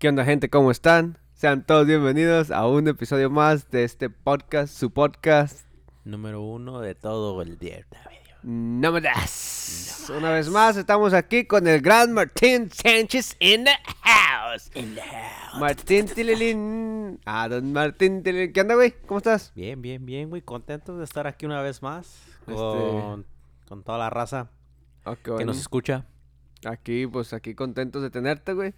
¿Qué onda gente? ¿Cómo están? Sean todos bienvenidos a un episodio más de este podcast, su podcast. Número uno de todo el día. No me das. Una vez más estamos aquí con el gran Martín Sánchez in the house. In the house. Martín Tililín. Ah, don Martín Tililín. ¿Qué onda, güey? ¿Cómo estás? Bien, bien, bien, güey. Contento de estar aquí una vez más Este- con, con toda la raza Ah, que bueno. nos escucha. Aquí, pues aquí contentos de tenerte, güey.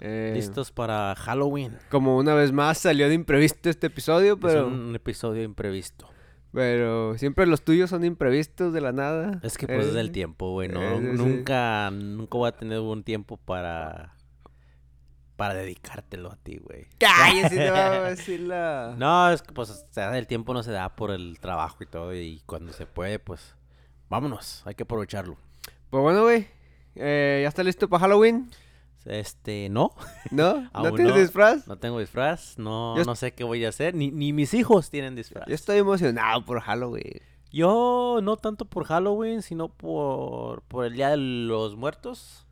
Eh, Listos para Halloween. Como una vez más salió de imprevisto este episodio, pero, Es un episodio imprevisto. pero siempre los tuyos son imprevistos de la nada. Es que pues es Eh, del tiempo, güey. No, eh, sí. nunca, nunca voy a tener un tiempo para para dedicártelo a ti, güey. Cállese, te va a decir la... No, es que pues o sea, el tiempo no se da por el trabajo y todo y cuando se puede, pues vámonos, hay que aprovecharlo. Pues bueno, güey. eh, ¿Ya está listo para Halloween? Este, no, ¿No? ¿No tienes no. disfraz? no tengo disfraz, no, Yo no sé qué voy a hacer, ni, ni mis hijos tienen disfraz. Yo estoy emocionado por Halloween. Yo no tanto por Halloween, sino por, por el Día de los Muertos,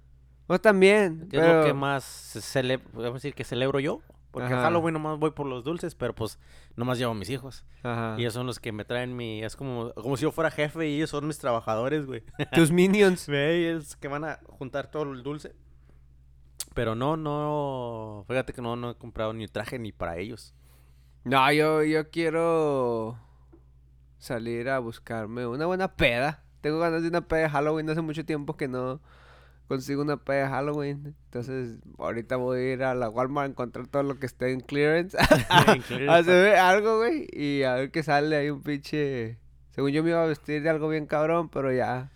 Vos también. que es pero... lo que más cele podemos decir que celebro yo. Porque Ajá. Halloween nomás voy por los dulces, pero pues nomás llevo a mis hijos. Ajá. Y ellos son los que me traen mi... Es como, como si yo fuera jefe y ellos son mis trabajadores, güey. Tus minions. Ve, es que van a juntar todo el dulce. Pero no, no... Fíjate que no, no he comprado ni traje ni para ellos. No, yo, yo quiero salir a buscarme una buena peda. Tengo ganas de una peda de Halloween. Hace mucho tiempo que no consigo una peda de Halloween. Entonces, ahorita voy a ir a la Walmart a encontrar todo lo que esté en clearance. A hacer algo, güey. Y a ver qué sale ahí un pinche... Según yo me iba a vestir de algo bien cabrón, pero ya...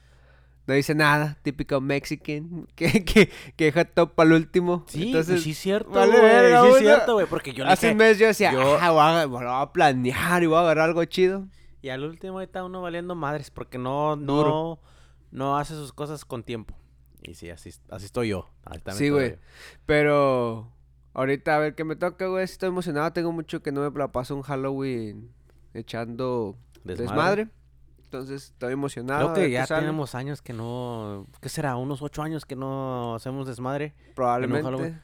No dice nada, típico mexican, que, que, que deja todo para el último. Sí, Entonces, pues sí es cierto, güey. sí es cierto, güey. Porque yo le Hace dije... un mes yo decía, yo- ah, voy a, voy a planear y voy a agarrar algo chido. Y al último ahí está uno valiendo madres porque no, no, Duro. no hace sus cosas con tiempo. Y sí, así, así estoy yo. Sí, güey. Pero ahorita a ver qué me toca, güey. Estoy emocionado. Tengo mucho que no me la paso un Halloween echando Desmadre. desmadre. Entonces estoy emocionado. Creo que ya tenemos años que no... ¿Qué será? Unos ocho años que no hacemos desmadre. Probablemente.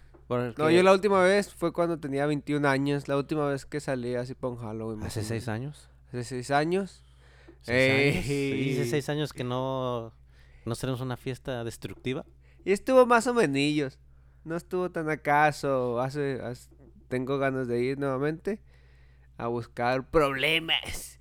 No, yo la última vez fue cuando tenía 21 años. La última vez que salí así para un Halloween. Hace seis años. Hace seis años. Seis años. Hice seis años que no... No tenemos una fiesta destructiva. Y estuvo más o menos. No estuvo tan acaso. Hace, hace- tengo ganas de ir nuevamente a buscar problemas.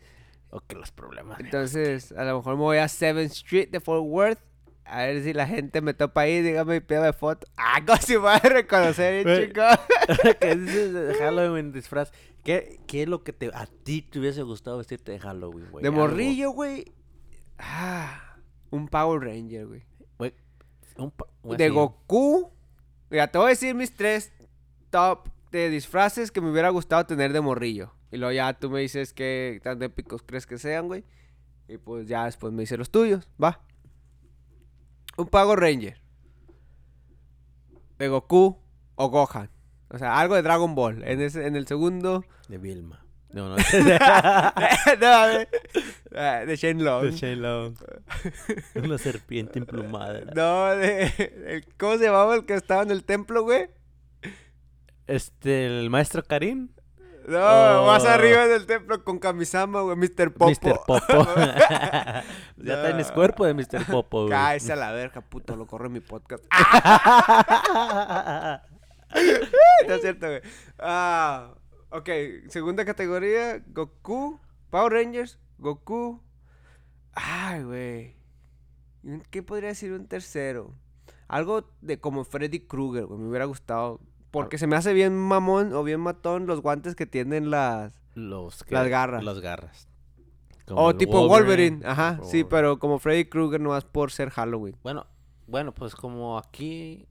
O que los problemas... Entonces, a lo mejor me voy a 7th Street de Fort Worth. A ver si la gente me topa ahí, dígame y pídame foto. Ah, como si me va a reconocer, Güey. chico. ¿Qué de Halloween disfraz? ¿Qué, ¿Qué es lo que te, a ti te hubiese gustado vestirte de Halloween, güey? De Algo. morrillo, güey. Ah, un Power Ranger, güey. De. Goku. Mira, te voy a decir mis tres top de disfraces que me hubiera gustado tener de morrillo. Y luego ya tú me dices qué tan épicos crees que sean, güey. Y pues ya después me dices los tuyos. Va. Un Power Ranger. De Goku o Gohan. O sea, algo de Dragon Ball. En, ese, en el segundo. De Vilma. No, no. no. Ah, De Shane Long. Long. Una serpiente emplumada. No, de. ¿Cómo se llamaba el que estaba en el templo, güey? Este, el maestro Karim. No, Oh. más arriba del templo con Kamisama, güey, Mr. Popo. Mr. Popo. ya No. tienes cuerpo de Mr. Popo, güey. Cállese a la verga, puto, lo corre mi podcast. no es cierto, güey. Ah, ok, segunda categoría, Goku, Power Rangers, Goku. Ay, güey. ¿Y ¿Qué podría decir un tercero? Algo de como Freddy Krueger, güey, me hubiera gustado. Porque se me hace bien mamón o bien matón los guantes que tienen las... Los Las garras. Las garras. O Como tipo Wolverine, ajá, sí, Wolverine. pero como Freddy Krueger no es por ser Halloween. Bueno, bueno, pues como aquí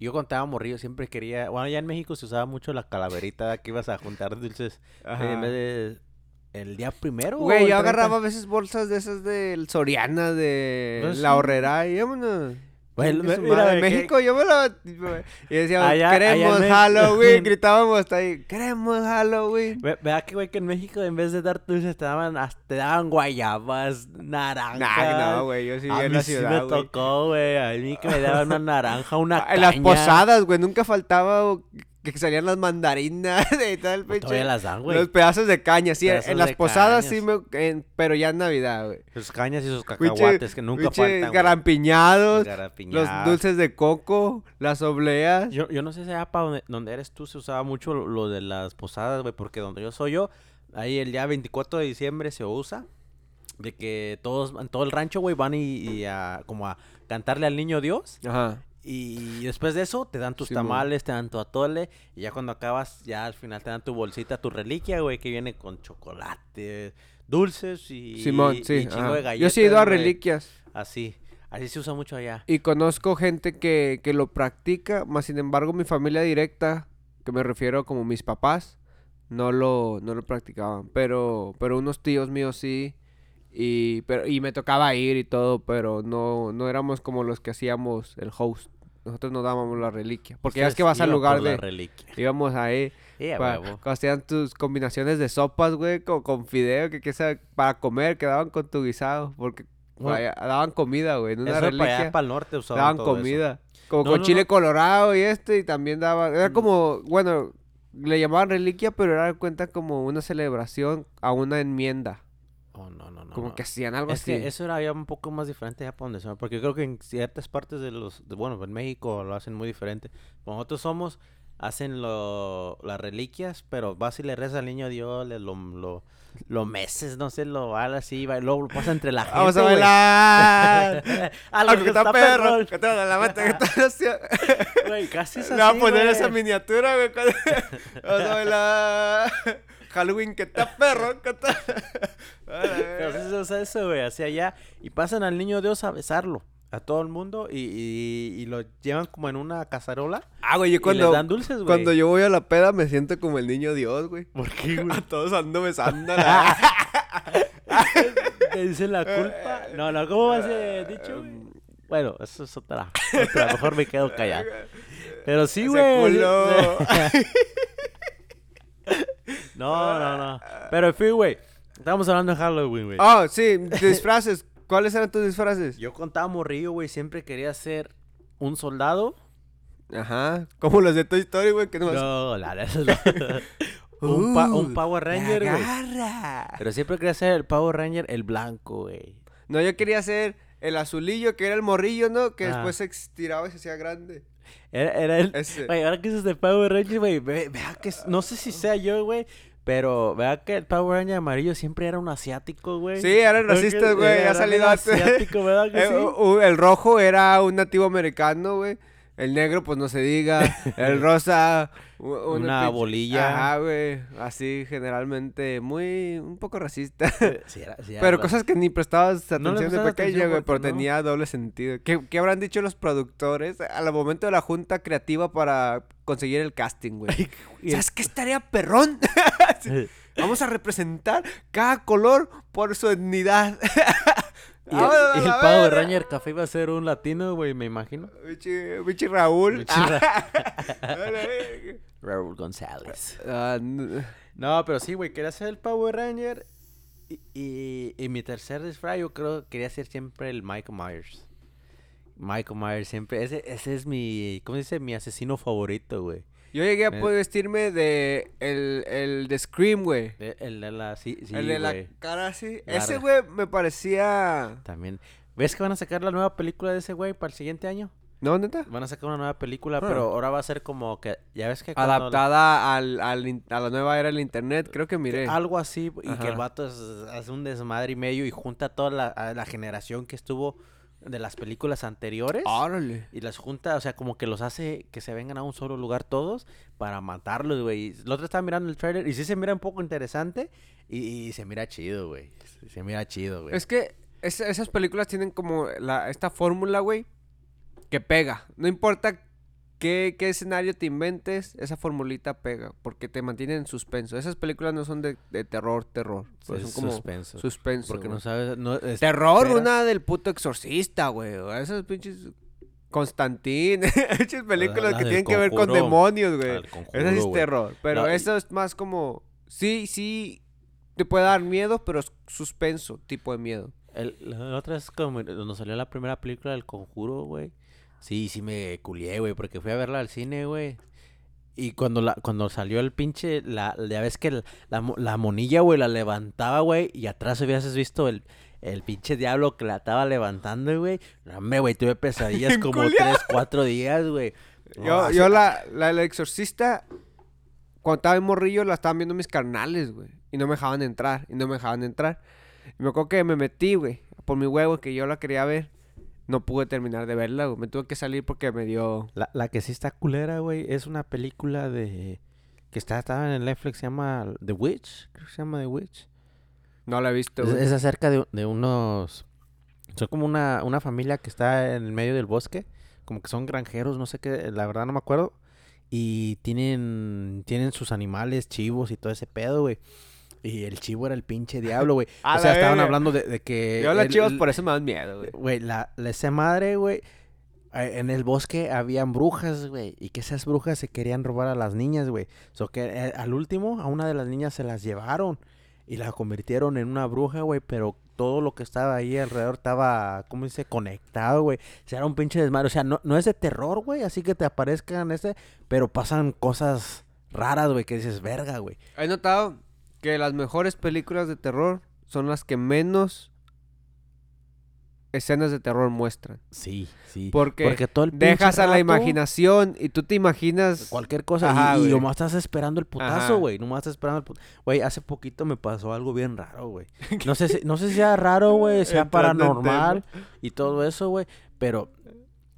yo contaba morrillo, siempre quería, bueno, ya en México se usaba mucho la calaverita que ibas a juntar dulces Ajá. en vez de el día primero. Güey, yo 30. agarraba a veces bolsas de esas del Soriana, de Pues la sí. horrera y vámonos. Mira, madre, en que- México yo me lo... Y decíamos, Allá- allá en queremos México". Halloween. Gritábamos hasta ahí, queremos Halloween. Ve- Vea que, güey, que en México en vez de dar dulces te daban, te daban guayabas, naranjas. Nah, no, güey, yo sí A en mí la sí ciudad, me güey. tocó, güey. A mí que me daban una naranja, una En las posadas, güey, nunca faltaba que salían las mandarinas y todo el Pues Todavía las dan, güey. Los pedazos de caña, sí, Pedazos en las posadas sí me... en- pero ya en Navidad, güey. Sus cañas y sus cacahuates que nunca faltan. güey. garampiñados, los dulces de coco, las obleas. Yo, yo no sé si allá para donde, donde eres tú se usaba mucho lo, lo de las posadas, güey, porque donde yo soy yo, ahí el día 24 de diciembre se usa de que todos, en todo el rancho, güey, van y, y a, como a cantarle al niño Dios. Ajá. Y después de eso te dan tus tamales, te dan tu atole. Y ya cuando acabas, ya al final te dan tu bolsita, tu reliquia, güey, que viene con chocolate, dulces y, Simón, y chingo de galletas. Yo sí he ido a güey. reliquias. Así, así se usa mucho allá. Y conozco gente que, que lo practica, más sin embargo mi familia directa, que me refiero como mis papás, no lo, no lo practicaban. Pero, pero unos tíos míos sí. Y, pero, y me tocaba ir y todo, pero no, no éramos como los que hacíamos el host. Nosotros no dábamos la reliquia. Porque ya es que vas al lugar de... reliquia. Íbamos ahí Eh, para, cuando hacían tus combinaciones de sopas, güey, con, con fideo, que, que sea para comer, que daban con tu guisado. Porque Bueno. daban comida, güey. En una Eso para allá, reliquia para el norte usaban daban todo eso. comida. Como No, con no, chile no. colorado y este, y también daban. Era Mm. como, bueno, le llamaban reliquia, pero era cuenta como una celebración a una enmienda. Oh, no, no, no. como no. que hacían algo Es así. que eso era ya un poco más diferente ya para donde son, porque creo que en ciertas partes de los, de- bueno, en México lo hacen muy diferente. Como nosotros somos, hacen lo, las reliquias, pero vas y le rezas al niño Dios, le, lo, lo, lo meses, no sé, lo va así, va, luego lo pasa entre la gente, Vamos a bailar. Algo Algo que está perrón. Que te la mata, que te Güey, casi es Le voy a así, poner güey. esa miniatura, güey. Vamos a bailar. Halloween, que está perro, que está. Pero usa eso, güey, hacia allá. Y pasan al niño Dios a besarlo. A todo el mundo. Y, y, y lo llevan como en una cazarola. Ah, güey, yo y les cuando, dan dulces, güey. cuando yo voy a la peda me siento como el niño Dios, güey. ¿Por qué, güey? A todos ando besando. Te dicen la culpa. No, no, ¿cómo va ese dicho, güey? Bueno, eso es otra. otra. Mejor me quedo callado. Pero sí, güey. No, no, no. Pero en fin, güey. Estamos hablando de Halloween, güey. Oh, sí, disfraces. ¿Cuáles eran tus disfraces? Yo contaba morrillo, güey. Siempre quería ser un soldado. Ajá. Como los de Toy Story, güey, que no No, la no. un, pa- un Power Ranger, güey. Pero siempre quería ser el Power Ranger, el blanco, güey. No, yo quería ser el azulillo, que era el morrillo, ¿no? Que Ah. después se estiraba y se hacía grande. Era, era el. Ese. Güey, ahora que dices de Power Ranger, güey, ve- vea que. No sé si sea yo, güey. Pero vea que el Power Ranger amarillo siempre era un asiático, güey. Sí, eran racistas, güey. era salido asiático, ¿verdad que Eh, sí? el rojo era un nativo americano, güey. El negro, pues no se diga. El rosa, Una bolilla. Ajá, güey. Así, generalmente, muy. un poco racista. Sí, era- sí, era Pero cosas que ni prestabas No atención de prestabas pequeño, güey, porque pero no. tenía doble sentido. ¿Qué, qué habrán dicho los productores al momento de la junta creativa para conseguir el casting, güey? ¿Sabes qué estaría perrón? Vamos a representar cada color por su etnidad. Y el, Vámonos a y el Power. Ranger café iba a ser un latino, güey, me imagino. Bichi, bichi Raúl. Bichi Ra- A la verga. Raúl González. Ah, No, pero sí, güey, quería ser el Power Ranger. Y, y, y mi tercer disfraz, yo creo que quería ser siempre el Michael Myers. Michael Myers siempre. Ese, ese es mi. ¿Cómo se dice? Mi asesino favorito, güey. Yo llegué a poder vestirme de el, el de Scream, güey. El, el de la. Sí, sí, el de la güey. cara así. Ese, güey, me parecía... También. ¿Ves que van a sacar la nueva película de ese güey para el siguiente año? ¿No, neta? Van a sacar una nueva película, Ah. pero ahora va a ser como que. Ya ves que. cuando- Adaptada al, al in- a la nueva era del internet, creo que miré. Algo así, y que el vato es- hace un desmadre y medio y junta toda la, a la generación que estuvo de las películas anteriores. Órale. Y las junta, o sea, como que los hace que se vengan a un solo lugar todos para matarlos, güey. El otro estaba mirando el trailer y sí se mira un poco interesante y, y se mira chido, güey. Se- Se mira chido, güey. Es que es- esas películas tienen como la, esta fórmula, güey, que pega. No importa qué, qué escenario te inventes, esa formulita pega, porque te mantiene en suspenso. Esas películas no son de, de terror, terror. pero Es son como suspenso. suspenso. Porque no sabes. No, es- Terror, una del puto exorcista, güey. Esas pinches Constantín. Muchas películas la que tienen que ver con demonios, güey. Conjuro, Eso es güey. terror. Pero y- eso es más como. Sí, sí. Te puede dar miedo, pero es suspenso, tipo de miedo. El- la otra es como cuando salió la primera película del Conjuro, güey. Sí, sí me culié, güey, porque fui a verla al cine, güey. Y cuando la, cuando salió el pinche, la, ya ves que la, mo- la monilla, güey, la levantaba, güey, y atrás hubieras visto el, el pinche diablo que la estaba levantando, güey. No, Hombre, güey, tuve pesadillas como tres, cuatro días, güey. No, Yo, así- yo la, la exorcista, cuando estaba en morrillo, la estaban viendo mis carnales, güey. Y no me dejaban entrar, y no me dejaban entrar. Y me acuerdo que me metí, güey, por mi huevo, que yo la quería ver. No pude terminar de verla, güey. Me tuve que salir porque me dio... La, la que sí está culera, güey, es una película de... Que está, estaba en el Netflix, se llama The Witch, creo que se llama The Witch. No la he visto, Es, güey. es acerca de, de unos... Son como una, una familia que está en el medio del bosque. Como que son granjeros, no sé qué, la verdad no me acuerdo. Y tienen, tienen sus animales, chivos y todo ese pedo, güey. Y el chivo era el pinche diablo, güey. O sea, estaban hablando de, de que... Yo chivas el- por eso me dan miedo, güey. Güey, la, la- esa madre, güey. En el bosque habían brujas, güey. Y que esas brujas se querían robar a las niñas, güey. So que eh, al último, a una de las niñas se las llevaron. Y la convirtieron en una bruja, güey. Pero todo lo que estaba ahí alrededor estaba, ¿cómo dice? Conectado, güey. O sea, era un pinche desmadre. O sea, no, no es de terror, güey. Así que te aparezcan ese. Pero pasan cosas raras, güey. Que dices, verga, güey. He notado que las mejores películas de terror son las que menos escenas de terror muestran. Sí, sí. Porque, Porque todo el dejas a la imaginación y tú te imaginas... Cualquier cosa. Ajá, y, y nomás estás esperando el putazo, güey. Nomás estás esperando el putazo. Güey, hace poquito me pasó algo bien raro, güey. No sé si, no sé si sea raro, güey. Sea paranormal y todo eso, güey. Pero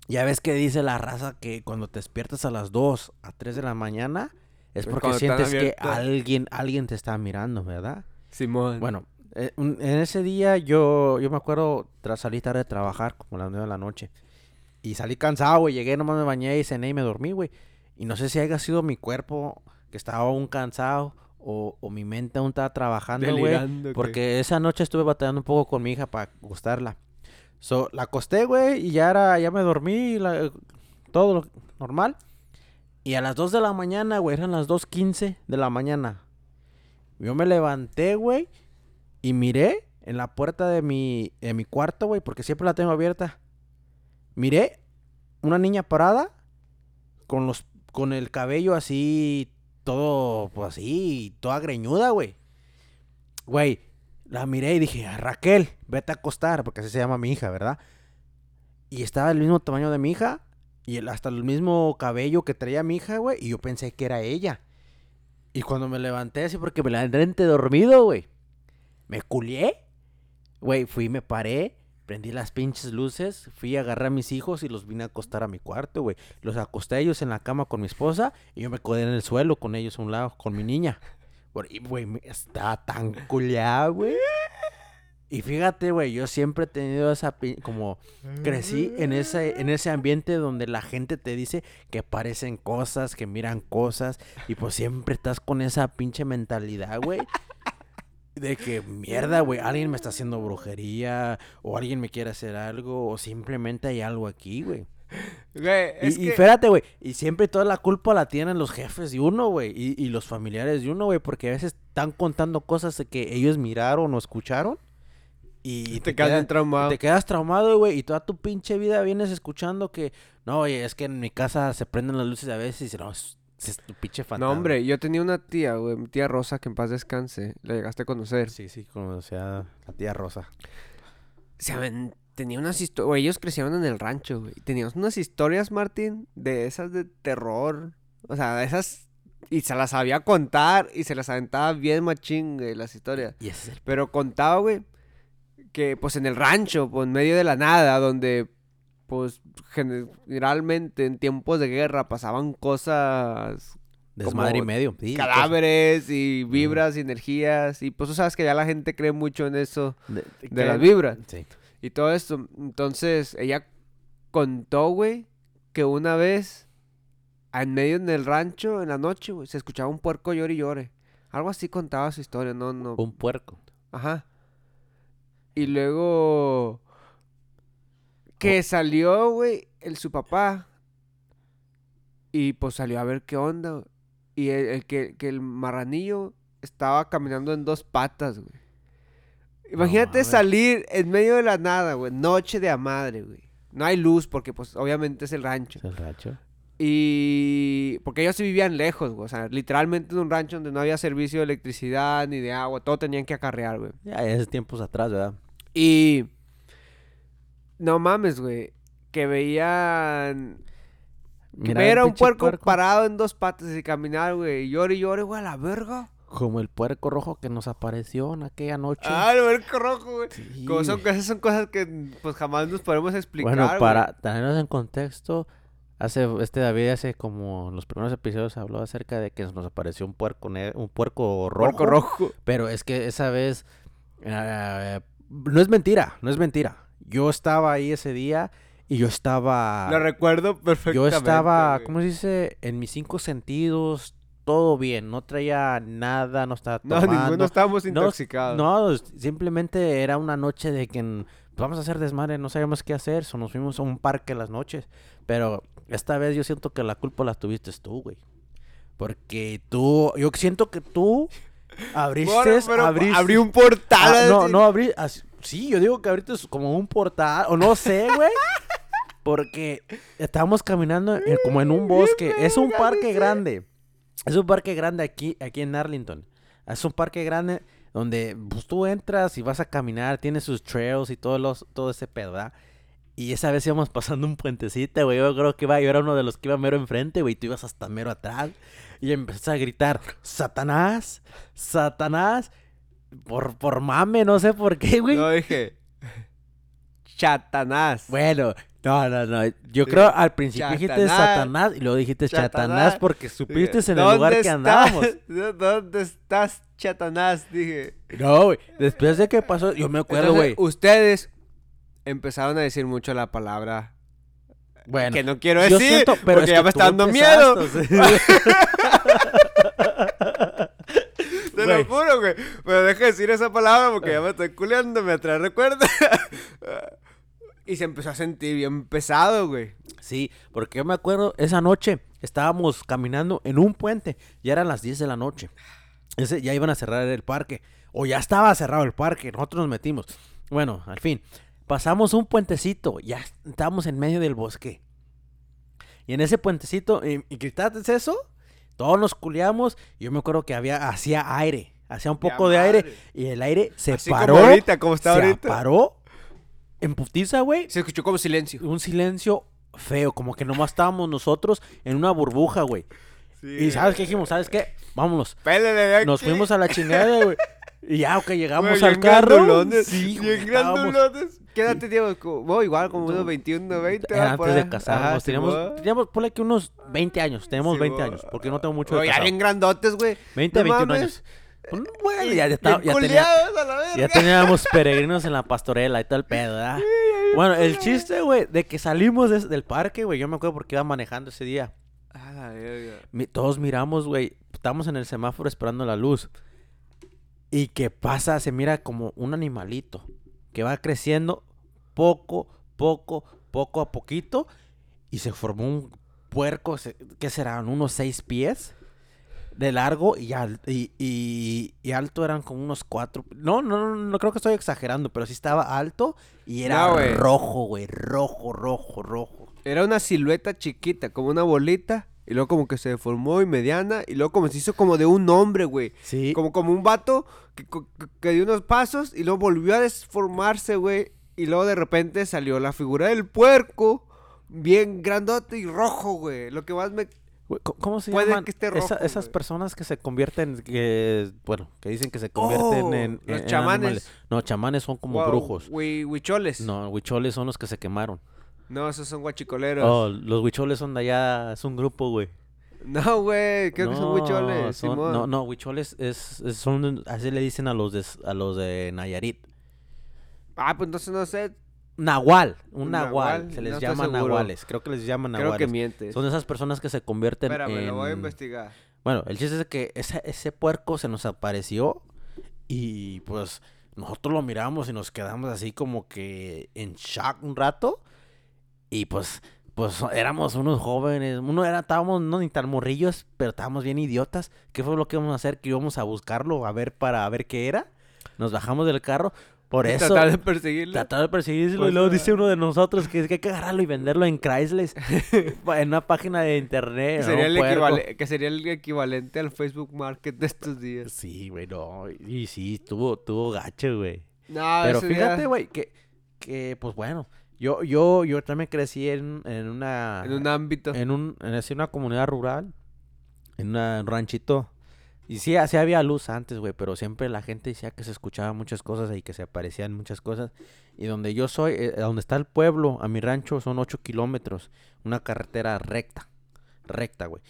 ya ves que dice la raza que cuando te despiertas a las 2, a 3 de la mañana, es porque cuando sientes que alguien, alguien te está mirando, ¿verdad? Simón. Bueno, eh, un- en ese día yo, yo me acuerdo, tras salir tarde de trabajar, como a las 9 de la noche. Y salí cansado, güey. Llegué, nomás me bañé y cené y me dormí, güey. Y no sé si haya sido mi cuerpo que estaba aún cansado o, o mi mente aún estaba trabajando, güey. Porque esa noche estuve batallando un poco con mi hija para acostarla. So, la acosté, güey, y ya era, ya me dormí, la- todo lo normal. Y a las 2 de la mañana, güey, eran las 2.15 de la mañana. Yo me levanté, güey, y miré en la puerta de mi, de mi cuarto, güey, porque siempre la tengo abierta. Miré una niña parada con los con el cabello así todo pues así, toda greñuda, güey. Güey, la miré y dije, "Ah, "Raquel, vete a acostar", porque así se llama mi hija, ¿verdad? Y estaba del mismo tamaño de mi hija y hasta el mismo cabello que traía mi hija, güey, y yo pensé que era ella. Y cuando me levanté así porque me levanté dormido, güey. Me culié. Güey, fui, me paré, prendí las pinches luces, fui a agarrar a mis hijos y los vine a acostar a mi cuarto, güey. Los acosté a ellos en la cama con mi esposa y yo me quedé en el suelo con ellos a un lado, con mi niña. Y, güey, estaba tan culiado, güey. Y fíjate, güey, yo siempre he tenido esa como crecí en ese en ese ambiente donde la gente te dice que parecen cosas, que miran cosas y pues siempre estás con esa pinche mentalidad, güey. De que mierda, güey, alguien me está haciendo brujería o alguien me quiere hacer algo o simplemente hay algo aquí, güey. Güey, Y, es y que- espérate, güey. Y siempre toda la culpa la tienen los jefes de uno, güey. Y, y los familiares de uno, güey. Porque a veces están contando cosas que ellos miraron o escucharon. Y, te quedas queda- bien traumado. te quedas traumado, güey. Y toda tu pinche vida vienes escuchando que... No, oye, es que en mi casa se prenden las luces a veces y no, es, es tu pinche fantasma. No, hombre, yo tenía una tía, güey, mi tía Rosa, que en paz descanse. La llegaste a conocer. Sí, sí, como sea la tía Rosa. Saben, tenía unas historias, güey, ellos crecieron en el rancho, güey. Teníamos unas historias, Martín, de esas de terror. O sea, de esas... Y se las sabía contar y se las aventaba bien machín, güey, las historias. Y ese es el... Pero contaba, güey, que pues en el rancho, pues en medio de la nada, donde pues generalmente en tiempos de guerra pasaban cosas, Desmadre y medio. sí, cadáveres y vibras y energías. Y pues tú sabes que ya la gente cree mucho en eso De, de que- las vibras Sí. y todo esto. Entonces ella contó, güey, que una vez en medio del rancho, en la noche, güey, se escuchaba un puerco llore y llore. Algo así contaba su historia, no, no. Un puerco. Ajá. Y luego Que salió, güey, el su papá. Y pues salió a ver qué onda. güey. Y el, el que, que el marranillo estaba caminando en dos patas, güey. Imagínate salir en medio de la nada, güey. Noche de a madre, güey. No hay luz porque, pues, obviamente es el rancho. El racho. Y porque ellos sí vivían lejos, güey. O sea, literalmente en un rancho donde no había servicio de electricidad ni de agua. Todo tenían que acarrear, güey. Ya, es tiempos atrás, ¿verdad? Y... No mames, güey. Que veían... Que Mira, ver a un puerco, parado en dos patas y caminar, güey. Y llore y llore, güey, a la verga. Como el puerco rojo que nos apareció en aquella noche. Ah, el puerco rojo, güey. Sí. Como son, esas son cosas que pues jamás nos podemos explicar, Bueno, güey. para tenernos en contexto, hace este David hace como los primeros episodios habló acerca de que nos apareció un puerco un puerco rojo. Puerco rojo. Pero es que esa vez eh, no es mentira, no es mentira. Yo estaba ahí ese día y yo estaba Lo recuerdo yo perfectamente. estaba, güey. ¿cómo se dice? En mis cinco sentidos, todo bien, no traía nada, no estaba No, tomando. ninguno estábamos No, intoxicados. No, simplemente era una noche de que pues, vamos a hacer desmadre, no sabíamos qué hacer, so nos fuimos a un parque las noches. Pero esta vez yo siento que la culpa la tuviste tú, güey. Porque tú, yo siento que tú abriste, Bueno, pero abriste. abrí un portal. Ah, no, no abrí, así- sí, yo digo que abriste como un portal, o no sé, güey. Porque estábamos caminando en- como en un bosque. Es un parque grande. Es un parque grande aquí, aquí en Arlington. Es un parque grande donde pues, tú entras y vas a caminar, tiene sus trails y todo, los, todo ese pedo, ¿verdad? Y esa vez íbamos pasando un puentecito, güey. Yo creo que iba, yo era uno de los que iba mero enfrente, güey. Tú ibas hasta mero atrás. Y empezaste a gritar, Satanás, Satanás. Por, por mame, no sé por qué, güey. No dije. Chatanás. Bueno, no, no, no. Yo creo al principio dijiste. Satanás y luego dijiste Chatanás Chatanás. porque supiste en el ¿Dónde lugar que andábamos. ¿Dónde estás, Chatanás? Dije. No, güey. Después de que pasó, yo me acuerdo, Entonces, güey. ustedes empezaron a decir mucho la palabra Bueno, que no quiero decir siento, pero porque es ya me está dando miedo. Te lo juro, güey. Pero deja de decir esa palabra porque ya me estoy culeando, me trae recuerdo. y se empezó a sentir bien pesado, güey. Sí, porque yo me acuerdo, esa noche estábamos caminando en un puente, ya eran las 10 de la noche. Ese, ya iban a cerrar el parque, o ya estaba cerrado el parque, nosotros nos metimos. Bueno, al fin, pasamos un puentecito, ya estábamos en medio del bosque. Y en ese puentecito, y, y gritaste eso, todos nos culeamos, y yo me acuerdo que había, hacía aire, hacía un poco de aire, y el aire se Así paró, como ahorita, como está se ahorita. paró, en putiza, güey, Se escuchó como silencio. un silencio feo, como que nomás estábamos nosotros en una burbuja, güey. Y ¿sabes qué dijimos? ¿Sabes qué? Vámonos. Pélele. Nos fuimos a la chingada, güey. Y ya, ok, llegamos Güey, al carro. Sí, güey, estábamos-. ¿Qué edad teníamos? Vos igual, como unos 21, 20. Era ¿va? Por antes de casarnos. Teníamos, Simón. teníamos, ponle que unos 20 años. Tenemos Sí, 20 bo- años, porque no tengo mucho de Oye, ya casado. bien grandotes, güey. 20, no 21 mames. años. Pues, Bueno, ya, tenía- teníamos peregrinos en la pastorela y todo el pedo, ¿verdad? Bueno, el chiste, güey, de que salimos de- del parque, güey, yo me acuerdo porque iba manejando ese día. A la verga. Mi- todos miramos, güey. Estamos en el semáforo esperando la luz. Y que pasa, se mira como un animalito que va creciendo poco, poco, poco a poquito. Y se formó un puerco, ¿qué serán? Unos seis pies de largo y, al- y, y- y alto eran como unos cuatro. No, no, no, no creo que estoy exagerando, pero sí estaba alto y era No, güey. rojo, güey. Rojo, rojo, rojo. Era una silueta chiquita, como una bolita. Y luego como que se deformó y mediana. Y luego como se hizo como de un hombre, güey. Sí. Como, como un vato que, que- que dio unos pasos y luego volvió a desformarse, güey. Y luego de repente salió la figura del puerco. Bien grandote y rojo, güey. Lo que más me... ¿Cómo se Puede llaman que esté esa- rojo, esas personas que se convierten, que, bueno, que dicen que se convierten Oh, en, los en- en chamanes. animales? No, chamanes son como Wow, brujos. hui- huicholes. No, huicholes son los que se quemaron. Esos son guachicoleros. Oh, los huicholes son de allá, es un grupo, güey. No, güey. Creo que son No, huicholes. son- Simón. no, no, huicholes es, es- son, así le dicen a los de, a los de Nayarit. Ah, pues entonces no sé. Nahual, un nahual, nahual, se les no llama nahuales, creo que les llaman Creo nahuales. que mientes. Son esas personas que se convierten Espérame, en... lo voy a investigar. Bueno, el chiste es que ese, ese puerco se nos apareció y pues nosotros lo miramos y nos quedamos así como que en shock un rato Y pues, pues éramos unos jóvenes, uno era, estábamos no ni tan morrillos, pero estábamos bien idiotas. ¿Qué fue lo que íbamos a hacer? Que íbamos a buscarlo, a ver para ver qué era. Nos bajamos del carro. Por eso. Tratar de perseguirlo. Tratar de perseguirlo. Pues, y luego dice uno de nosotros que, que hay que agarrarlo y venderlo en Chrysler. en una página de internet. Que sería, ¿no? el Puerco. equivale- que sería el equivalente al Facebook Market de estos días. Sí, güey, no. Y sí, tuvo, tuvo gacho, güey. No, Pero fíjate, güey, que, que, pues bueno, yo, yo, yo también crecí en, en una... En un ámbito. en un, en así una comunidad rural, en una- un ranchito. Y sí, sí había luz antes, güey, pero siempre la gente decía que se escuchaban muchas cosas y que se aparecían muchas cosas. Y donde yo soy, eh, donde está el pueblo, a mi rancho son 8 kilómetros, una carretera recta, recta, güey.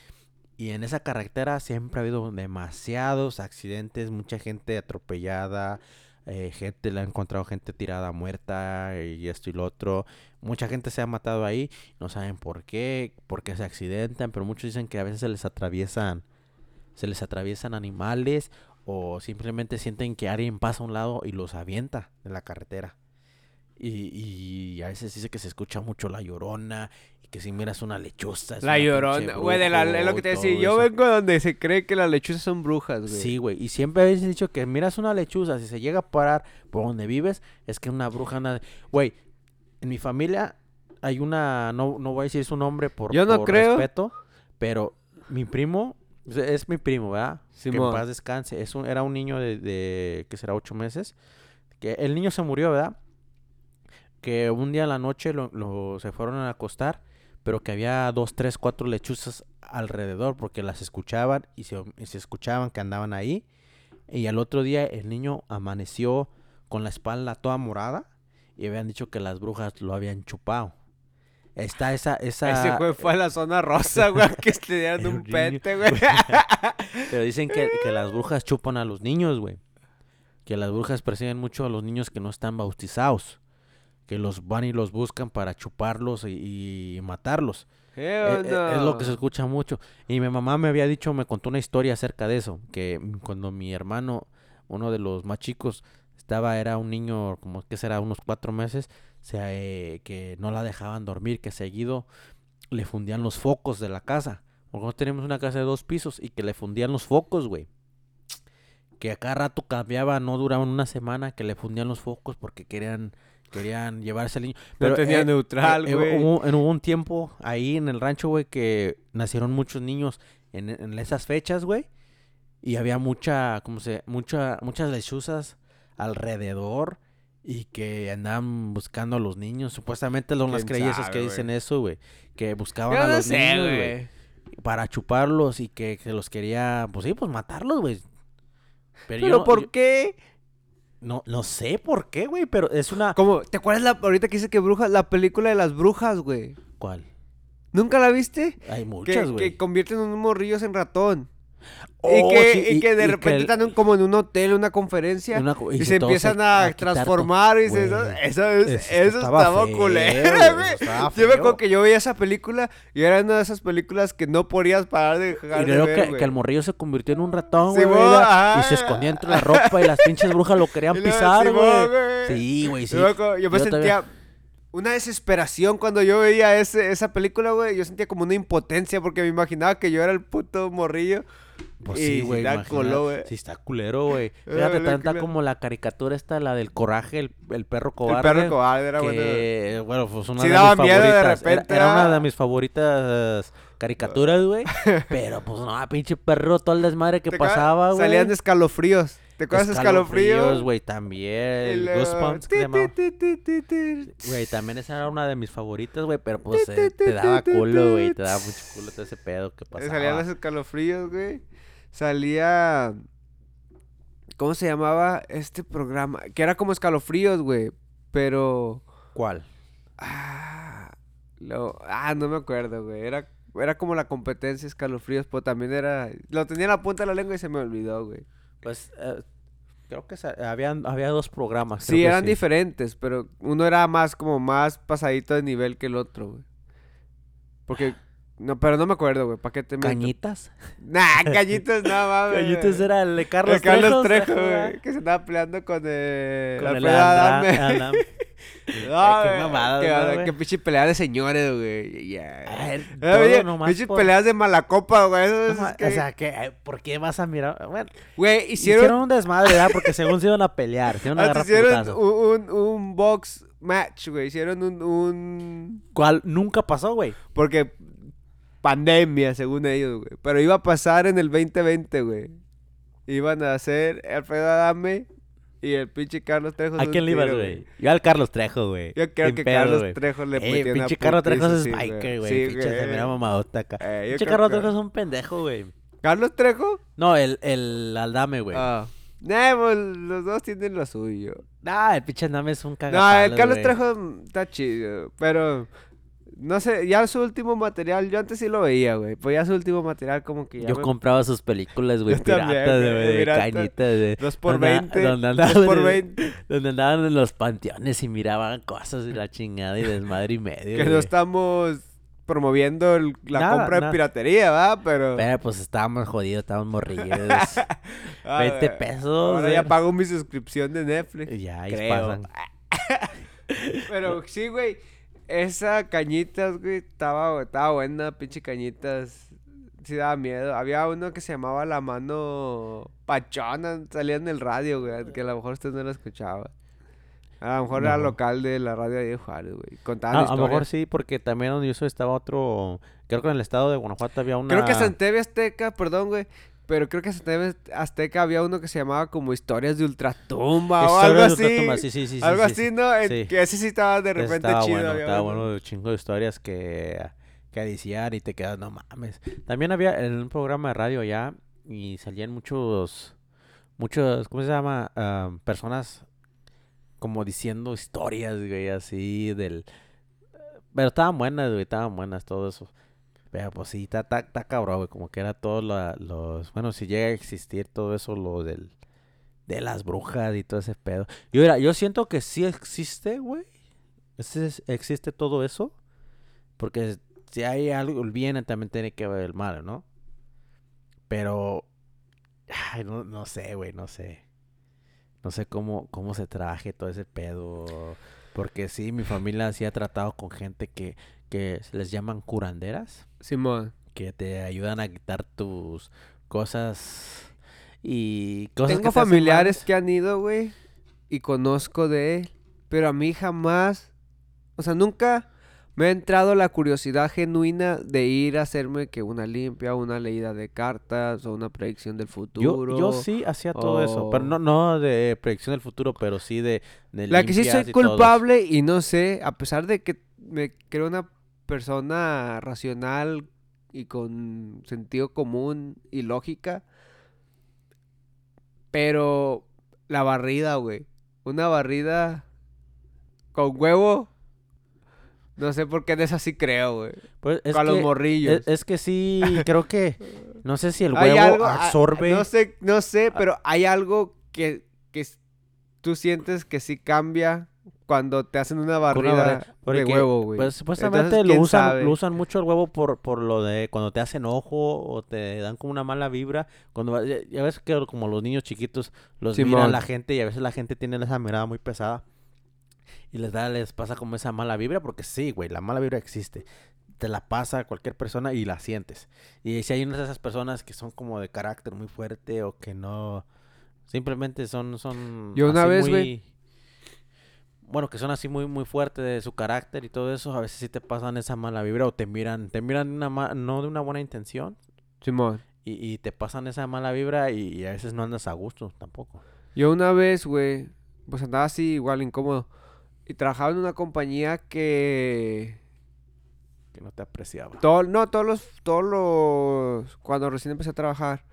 Y en esa carretera siempre ha habido demasiados accidentes, mucha gente atropellada, eh, gente, le ha encontrado gente tirada muerta y esto y lo otro. Mucha gente se ha matado ahí, no saben por qué, por qué se accidentan, pero muchos dicen que a veces se les atraviesan, se les atraviesan animales o simplemente sienten que alguien pasa a un lado y los avienta de la carretera. Y, y a veces dice que se escucha mucho la llorona que si miras una lechuza. es La una llorona. Güey, de la- es lo que te decía. Yo vengo donde se cree que las lechuzas son brujas, güey. Sí, güey. Y siempre habéis dicho que miras una lechuza, si se llega a parar por donde vives, es que una bruja anda... Güey, en mi familia hay una... No, no voy a decir su nombre por, Yo no por creo. respeto, pero mi primo... Es mi primo, ¿verdad? Que en paz descanse. Es un, era un niño de, de... que será ocho meses. Que el niño se murió, ¿verdad? Que un día en la noche lo, lo- se fueron a acostar, pero que había dos, tres, cuatro lechuzas alrededor porque las escuchaban y se, y se escuchaban que andaban ahí. Y al otro día el niño amaneció con la espalda toda morada y habían dicho que las brujas lo habían chupado. Está esa, esa... Ese güey fue a la zona rosa, güey, que estudiaron El un niño, pete, güey. Pero dicen que, que las brujas chupan a los niños, güey. Que las brujas persiguen mucho a los niños que no están bautizados. Que los van y los buscan para chuparlos y, y matarlos. Eh, es lo que se no. escucha mucho. Y mi mamá me había dicho, me contó una historia acerca de eso. Que cuando mi hermano, uno de los más chicos, estaba, era un niño, como que será, unos cuatro meses, se, eh, que no la dejaban dormir, que seguido le fundían los focos de la casa. Porque nosotros teníamos una casa de dos pisos y que le fundían los focos, güey. Que a cada rato cambiaba, no duraban una semana, que le fundían los focos porque querían, querían llevarse al niño. No tenía eh, neutral, eh, güey. hubo, en- hubo un tiempo ahí en el rancho, güey, que nacieron muchos niños en, en esas fechas, güey. Y había mucha, como se, mucha, muchas lechuzas alrededor y que andaban buscando a los niños. Supuestamente son las ¿Quién creencias que güey? dicen eso, güey. Que buscaban Yo a no los sé, niños, güey. güey. Para chuparlos y que, que los quería, pues sí, pues matarlos, güey. Pero, ¿Pero por yo- qué? No, no sé por qué, güey, pero es una... Como, ¿te acuerdas la, ahorita que dice que brujas, la película de las brujas, güey? ¿Cuál? ¿Nunca la viste? Hay Que, muchas, güey. que convierten unos morrillos en ratón. Y Oh, que, sí, y que de y repente el- están en- como en un hotel, una conferencia. Una co- y, se empiezan a, transformar y Güey, eso, es- eso eso estaba feo, culero, eso estaba Yo me acuerdo que yo veía esa película y era una de esas películas que no podías parar de dejar Y de creo ver, que, que el morrillo se convirtió en un ratón, güey. Y se escondía entre la ropa y las pinches brujas lo querían pisar, güey. Sí, güey, sí. Yo, me acuerdo- yo me Yo sentía una desesperación cuando yo veía ese, esa película, güey. Yo sentía como una impotencia porque me imaginaba que yo era el puto morrillo. Pues sí, güey. güey. Sí, está culero, güey. Fíjate, tanta como la caricatura esta, la del coraje, el, el perro El cobarde. perro cobarde era bueno. que, bueno, pues una Sí de daba mis miedo de favoritas. Era- repente, Era, una ah. de mis favoritas caricaturas, güey. pero pues no, pinche perro, todo el desmadre que pasaba, güey. Salían escalofríos. ¿Te acuerdas de escalofríos? güey, también. El luego, Goosebumps. Güey, también esa era una de mis favoritas, güey, pero pues eh, te daba culo, güey, te daba mucho culo todo ese pedo que pasaba. Salían los escalofríos, güey. Salía. ¿Cómo se llamaba este programa? Que era como escalofríos, güey. Pero. ¿Cuál? Ah, lo- ah, no me acuerdo, güey. Era, era como la competencia escalofríos, pero también era. Lo tenía en la punta de la lengua y se me olvidó, güey. Pues eh, creo que habían, había dos programas. Sí, eran diferentes, pero uno era más como más pasadito de nivel que el otro, güey. Porque. No, pero no me acuerdo, güey. ¿Para qué te? ¿Cañitas? Nah, cañitas, no mames. Cañitas era el de Carlos, El Carlos Trejo, güey. Que se andaba peleando con, eh, Con el. Adam. No, qué güey, mamadas, qué, ¿no, güey? qué pinche pelea de señores, güey. Ay, Eh, nomás pinches por- peleas de mala copa, güey. es que- O sea, que, eh, ¿por qué vas a mirar? Bueno, güey, hicieron, hicieron, un desmadre, ¿verdad? Porque según se iban a pelear, se iban a hasta agarrar hicieron un, un, un box match, güey. Hicieron un, un... ¿Cuál nunca pasó, güey? Porque pandemia, según ellos, güey. Pero iba a pasar en el 2020, güey. Iban a hacer Alfredo Adame y el pinche Carlos Trejo. ¿A quién le ibas, güey? Yo al Carlos Trejo, güey. Yo creo Sin que pedo, Carlos. Trejo le Eh, metió una pinche Carlos Trejo es güey. Sí, pinche se mira mamadota acá. Eh, Pinche Carlos que- Trejo es un pendejo, güey. ¿Carlos Trejo? No, el, el Aldame, güey. Ah. Nah, pues, los dos tienen lo suyo. Ah, el pinche Aldame es un No, cagapalos, el Carlos. Trejo está chido, pero no sé, ya su último material, yo antes sí lo veía, güey, pues ya su último material como que ya Yo me- compraba sus películas, güey, piratas, güey, de pirata. cañitas, de... dos por donde- 20, donde dos por 20, Donde andaban en los panteones y miraban cosas y la chingada y desmadre y medio, que no güey. estamos promoviendo el- la Nada, compra de piratería, ¿va? Pero, Pero pues estábamos jodidos, estábamos morrillos. Ah, 20 güey, pesos, Ahora ya pago mi suscripción de Netflix. Ya, ahí pasan. Pero sí, güey. Esa cañitas, güey, estaba, estaba buena, pinche cañitas. Sí daba miedo. Había uno que se llamaba La Mano Pachona, salía en el radio, güey, que a lo mejor usted no lo escuchaba. A lo mejor era No. local de la radio de Juárez, güey. Contaban Ah, a lo mejor sí, porque también donde yo estaba otro... Creo que en el estado de Guanajuato había una... Creo que TV Azteca, perdón, güey. Pero creo que en Azteca había uno que se llamaba como Historias de Ultratumba o algo Historias de así. Ultratumba, Sí, sí, sí. algo sí, así, sí. ¿no? Que ese sí estaba de repente estaba chido. Bueno, estaba uno. bueno, chingo de historias que, que decían y te quedas, no mames. También había en un programa de radio allá y salían muchos, muchos, ¿cómo se llama? Ah, personas como diciendo historias, güey, así del... Pero estaban buenas, güey, estaban buenas todo eso. Pero pues sí, está, está, cabrón, güey, como que era todos la- los... Bueno, si llega a existir todo eso, lo del... De las brujas y todo ese pedo. Yo, mira, yo siento que sí existe, güey. Existe todo eso. Porque si hay algo, el bien también tiene que ver el mal, ¿no? Pero... Ay, no, no sé, güey, no sé. No sé cómo, cómo se traje todo ese pedo. Porque sí, mi familia sí ha tratado con gente que, que les llaman curanderas. Simón. Que te ayudan a quitar tus cosas y cosas Tengo que te familiares que han ido, güey, y conozco de él, pero a mí jamás, o sea, nunca me ha entrado la curiosidad genuina de ir a hacerme que una limpia, una leída de cartas o una predicción del Yo, futuro. yo sí hacía todo eso, pero no, no de predicción del futuro, pero sí de, de La que sí soy y culpable y no sé, a pesar de que me creo una persona racional y con sentido común y lógica, pero la barrida, güey, una barrida con huevo, no sé por qué en esa sí creo, güey, Pues es con los morrillos. Es, es que sí, creo que, no sé si el huevo algo, ah, absorbe. no sé, no sé, pero hay algo que, que tú sientes que sí cambia cuando te hacen una barrida, una barrida, de huevo, güey. Pues supuestamente Entonces, lo ¿quién usan, sabe? lo usan mucho el huevo por, por lo de cuando te hacen ojo o te dan como una mala vibra. Cuando ya, ya ves que como los niños chiquitos los Simón. la gente y a veces la gente tiene esa mirada muy pesada y les da, les pasa como esa mala vibra porque sí, güey, la mala vibra existe. Te la pasa a cualquier persona y la sientes. Y si hay unas de esas personas que son como de carácter muy fuerte o que no simplemente son son Yo una vez, güey- bueno, que son así muy muy fuertes de su carácter y todo eso, a veces sí te pasan esa mala vibra o te miran, te miran de una ma- no de una buena intención Simón. y, y te pasan esa mala vibra y, y a veces no andas a gusto tampoco. Yo una vez, güey, pues andaba así igual incómodo. Y trabajaba en una compañía que... Que no te apreciaba. Todo, no, todos los, todos los... Cuando recién empecé a trabajar,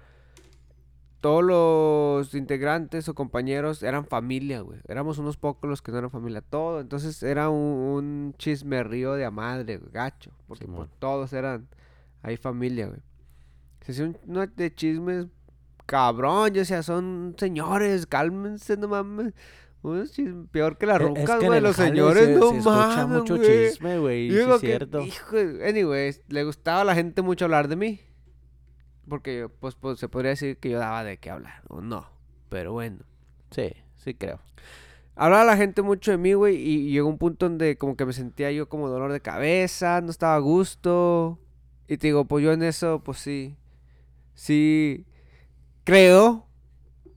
todos los integrantes o compañeros eran familia, güey. Éramos unos pocos los que no eran familia. Todo, entonces era un, un chismerrío de a madre, güey, gacho. Porque pues, Simón. todos eran ahí familia, güey. Se hacía un no, de chismes cabrón, yo sea, son señores, cálmense, no mames. Peor que las E- es que güey, los señores, se- no se escucha mames, mucho güey. chisme, güey, sí es cierto. hijo, anyways, le gustaba a la gente mucho hablar de mí. Porque, pues, pues, se podría decir que yo daba de qué hablar, o no. Pero bueno. Sí, sí creo. Hablaba la gente mucho de mí, güey, y llegó un punto donde como que me sentía yo como dolor de cabeza, no estaba a gusto. Y te digo, pues yo en eso, pues sí. Sí. Creo.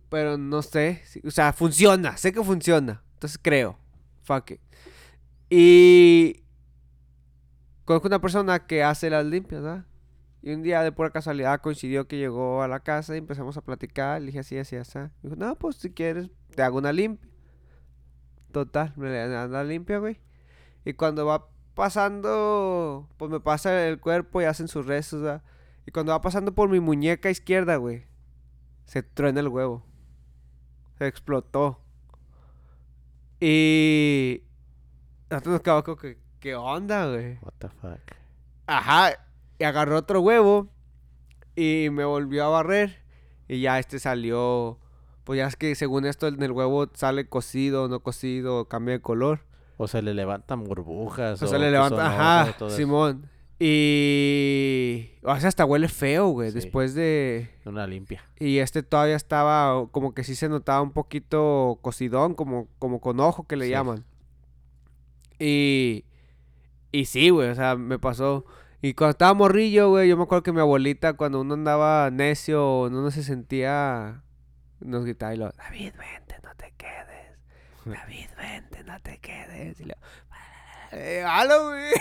Pero no sé. O sea, funciona. Sé que funciona. Entonces creo. Fuck it. Y. Conozco una persona que hace las limpias, ¿verdad? Y un día de pura casualidad coincidió que llegó a la casa y empezamos a platicar. Le dije así, así, así. Me dijo, no, pues si quieres, te hago una limpia. Total, me le dan la limpia, güey. Y cuando va pasando, pues me pasa el cuerpo y hacen sus rezos, ¿verdad? Y cuando va pasando por mi muñeca izquierda, güey, se truena el huevo. Se explotó. Y... Nosotros nos quedamos como que, ¿qué onda, güey? What the fuck. Ajá. Y agarró otro huevo y me volvió a barrer. Y ya este salió. Pues ya es que según esto en el huevo sale cocido, no cocido, cambia de color. O se le levantan burbujas. O o le que levanta. Ajá, eso. Simón. Y. O sea, hasta huele feo, güey. Sí. Después de. Una limpia. Y este todavía estaba. Como que sí se notaba un poquito cocidón, como, como con ojo que le Sí. llaman. Y. Y sí, güey, o sea, me pasó. Y cuando estaba morrillo, güey, yo me acuerdo que mi abuelita, cuando uno andaba necio uno se sentía. Nos gritaba y lo. David, vente, no te quedes. David, vente, no te quedes. Y lo. Eh, halo, güey.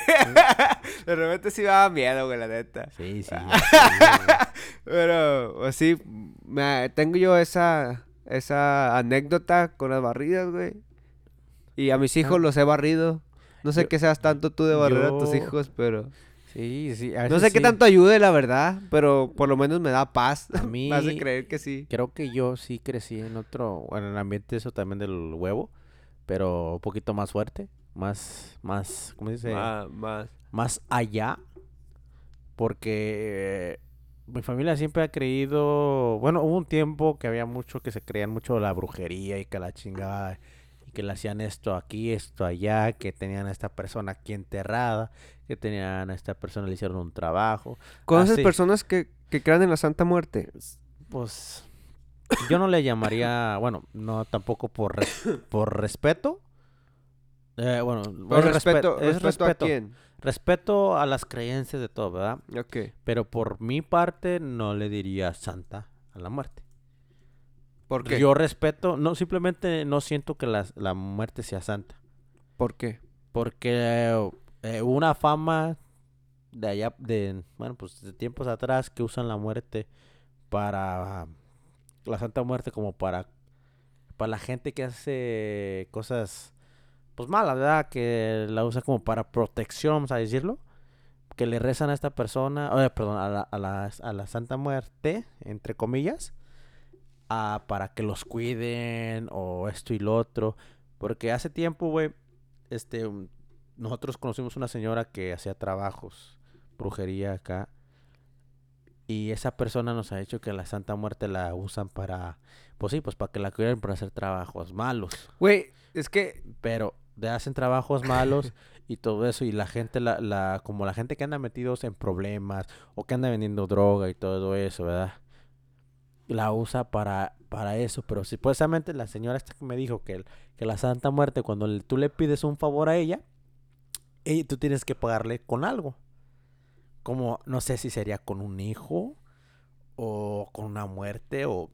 De repente sí me daba miedo, güey, la neta. Sí, sí. Pero, así, me, tengo yo esa, esa anécdota con las barridas, güey. Y a mis hijos Ah. los he barrido. No sé Yo- qué seas tanto tú de barrer a tus hijos, pero... Sí, sí. a No sé qué tanto ayude, la verdad, pero por lo menos me da paz. A me hace mí- creer que sí. Creo que yo sí crecí en otro, bueno, en el ambiente eso también del huevo, pero un poquito más fuerte, más, más, ¿cómo se dice? Más. Más allá, porque mi familia siempre ha creído, bueno, hubo un tiempo que había mucho que se creían mucho de la brujería y que la chingada, que le hacían esto aquí, esto allá, que tenían a esta persona aquí enterrada, que tenían a esta persona, le hicieron un trabajo. ¿Conoces sí. personas que, que crean en la Santa Muerte? Pues yo no le llamaría, bueno, no tampoco por res- por respeto. Eh, bueno, es respeto, respe- es respeto, respeto. a quién. Respeto a las creencias de todo, ¿verdad? Ok. Pero por mi parte no le diría santa a la muerte. ¿Por qué? Yo respeto, no simplemente no siento que la, la muerte sea santa, ¿Por qué? porque eh, hubo una fama de allá de bueno, pues de tiempos atrás que usan la muerte para la Santa Muerte como para para la gente que hace cosas pues malas, ¿verdad? Que la usa como para protección, vamos a decirlo. Que le rezan a esta persona, eh, perdón, a la, a, la, a la Santa Muerte, entre comillas, a- para que los cuiden o esto y lo otro. Porque hace tiempo, güey, este, um, nosotros conocimos una señora que hacía trabajos, brujería acá. Y esa persona nos ha dicho que la Santa Muerte la usan para, pues sí, pues para que la cuiden para hacer trabajos malos. Güey, es que... Pero de hacen trabajos malos y todo eso. Y la gente, la, la, como la gente que anda metidos en problemas o que anda vendiendo droga y todo eso, ¿verdad? La usa para, para eso. Pero supuestamente la señora esta que me dijo que, el- que la Santa Muerte, cuando le- tú le pides un favor a ella, y tú tienes que pagarle con algo. Como, no sé si sería con un hijo o con una muerte o...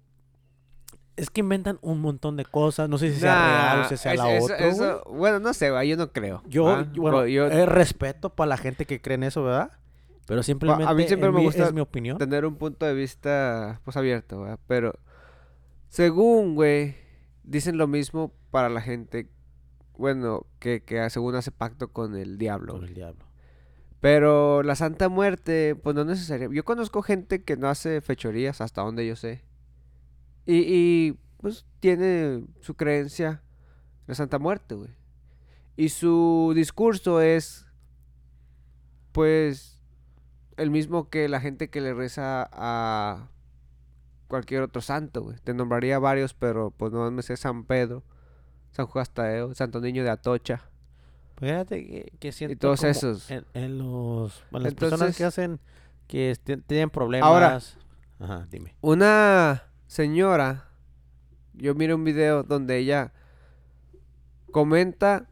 Es que inventan un montón de cosas. No sé si sea real o si sea es- la eso- otra. eso- bueno, no sé, yo no creo. Yo, bueno, yo eh, respeto para la gente que cree en eso, ¿verdad? Pero simplemente siempre en me mi- gusta es mi opinión. tener un punto de vista, pues, abierto, ¿verdad? Pero, según, güey, dicen lo mismo para la gente, bueno, que, que según hace pacto con el diablo. Con el diablo. Pero la Santa Muerte, pues no es necesario. Yo conozco gente que no hace fechorías, hasta donde yo sé. Y, y, pues tiene su creencia en la Santa Muerte, güey. Y su discurso es, pues, el mismo que la gente que le reza a cualquier otro santo, güey. Te nombraría varios, pero pues no me sé San Pedro, San Juan Tadeo, Santo Niño de Atocha. Pues Fíjate que, que siento todos como esos. En, en los... en las personas que hacen... Que este- tienen problemas... Ajá, dime. Una señora, yo miré un video donde ella comenta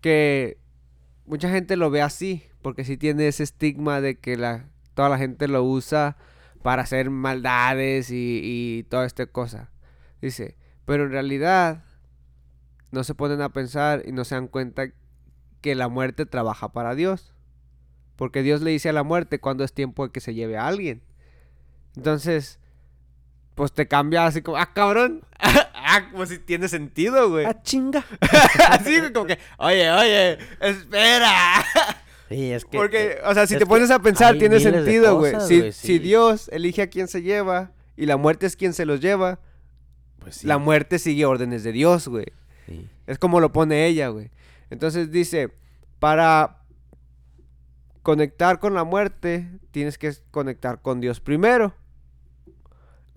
que mucha gente lo ve así, porque sí tiene ese estigma de que la, toda la gente lo usa para hacer maldades y, y toda esta cosa. Dice, pero en realidad no se ponen a pensar y no se dan cuenta que la muerte trabaja para Dios. Porque Dios le dice a la muerte cuando es tiempo de que se lleve a alguien. Entonces, pues te cambia así como, ah, cabrón. Ah, como si tiene sentido, güey. ¡Ah, chinga! así güey, como que, oye, oye, espera. Sí, es que... Porque, o sea, si te pones a pensar, tiene sentido, güey. Si, si. Dios elige a quién se lleva y la muerte es quien se los lleva, Pues sí, la muerte sigue órdenes de Dios, güey. sí. Es como lo pone ella, güey. Entonces dice, para conectar con la muerte, tienes que conectar con Dios primero.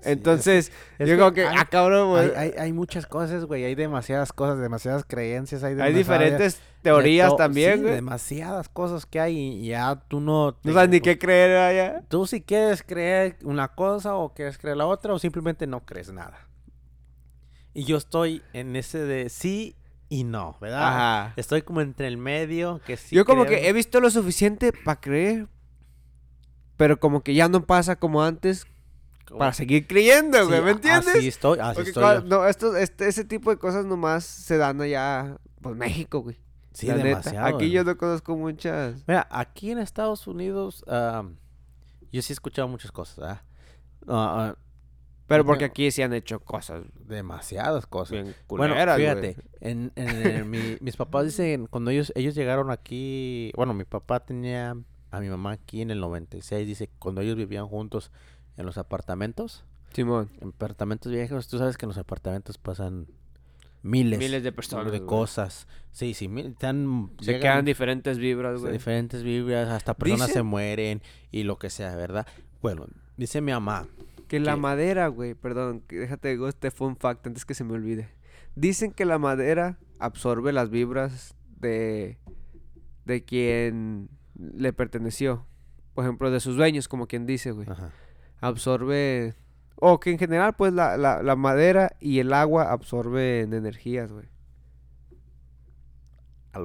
Sí, Entonces, es yo que como que, hay- ah, cabrón, güey. Hay, hay, hay muchas cosas, güey. Hay demasiadas cosas, demasiadas creencias. Hay, Hay demasiada- diferentes teorías también, sí, güey. demasiadas cosas que hay y ya tú no... No sabes ni qué creer allá. Tú si quieres creer una cosa o quieres creer la otra o simplemente no crees nada. Y yo estoy en ese de sí y no, ¿verdad? Ajá. Estoy como entre el medio que sí Yo como creo. que he visto lo suficiente para creer, pero como que ya no pasa como antes para seguir creyendo, Sí, güey, ¿me entiendes? Así estoy, así Porque estoy no, esto, este, ese tipo de cosas nomás se dan allá, pues México, güey. Sí, la neta. demasiado. Aquí güey. yo no conozco muchas. Mira, aquí en Estados Unidos, am, yo sí he escuchado muchas cosas. Ah, Pero porque aquí se han hecho cosas demasiadas cosas. bien Bueno, güey. fíjate, en, en- mi- mis papás dicen, cuando ellos, ellos llegaron aquí, bueno, mi papá tenía a mi mamá aquí en el 96, dice, cuando ellos vivían juntos en los apartamentos, Simón. en apartamentos viejos, tú sabes que en los apartamentos pasan miles, Miles de personas, de güey. cosas. Sí, sí, mil- están, Se llegan quedan diferentes vibras, güey. diferentes vidas, hasta personas se mueren y lo que sea, ¿verdad? Bueno, dice mi mamá, Que la madera, güey, perdón, que déjate digo este fun fact antes que se me olvide. Dicen que la madera absorbe las vibras de de quien le perteneció. Por ejemplo, de sus dueños, como quien dice, güey. ajá, Absorbe o que en general pues la, la, la madera y el agua absorben energías, güey.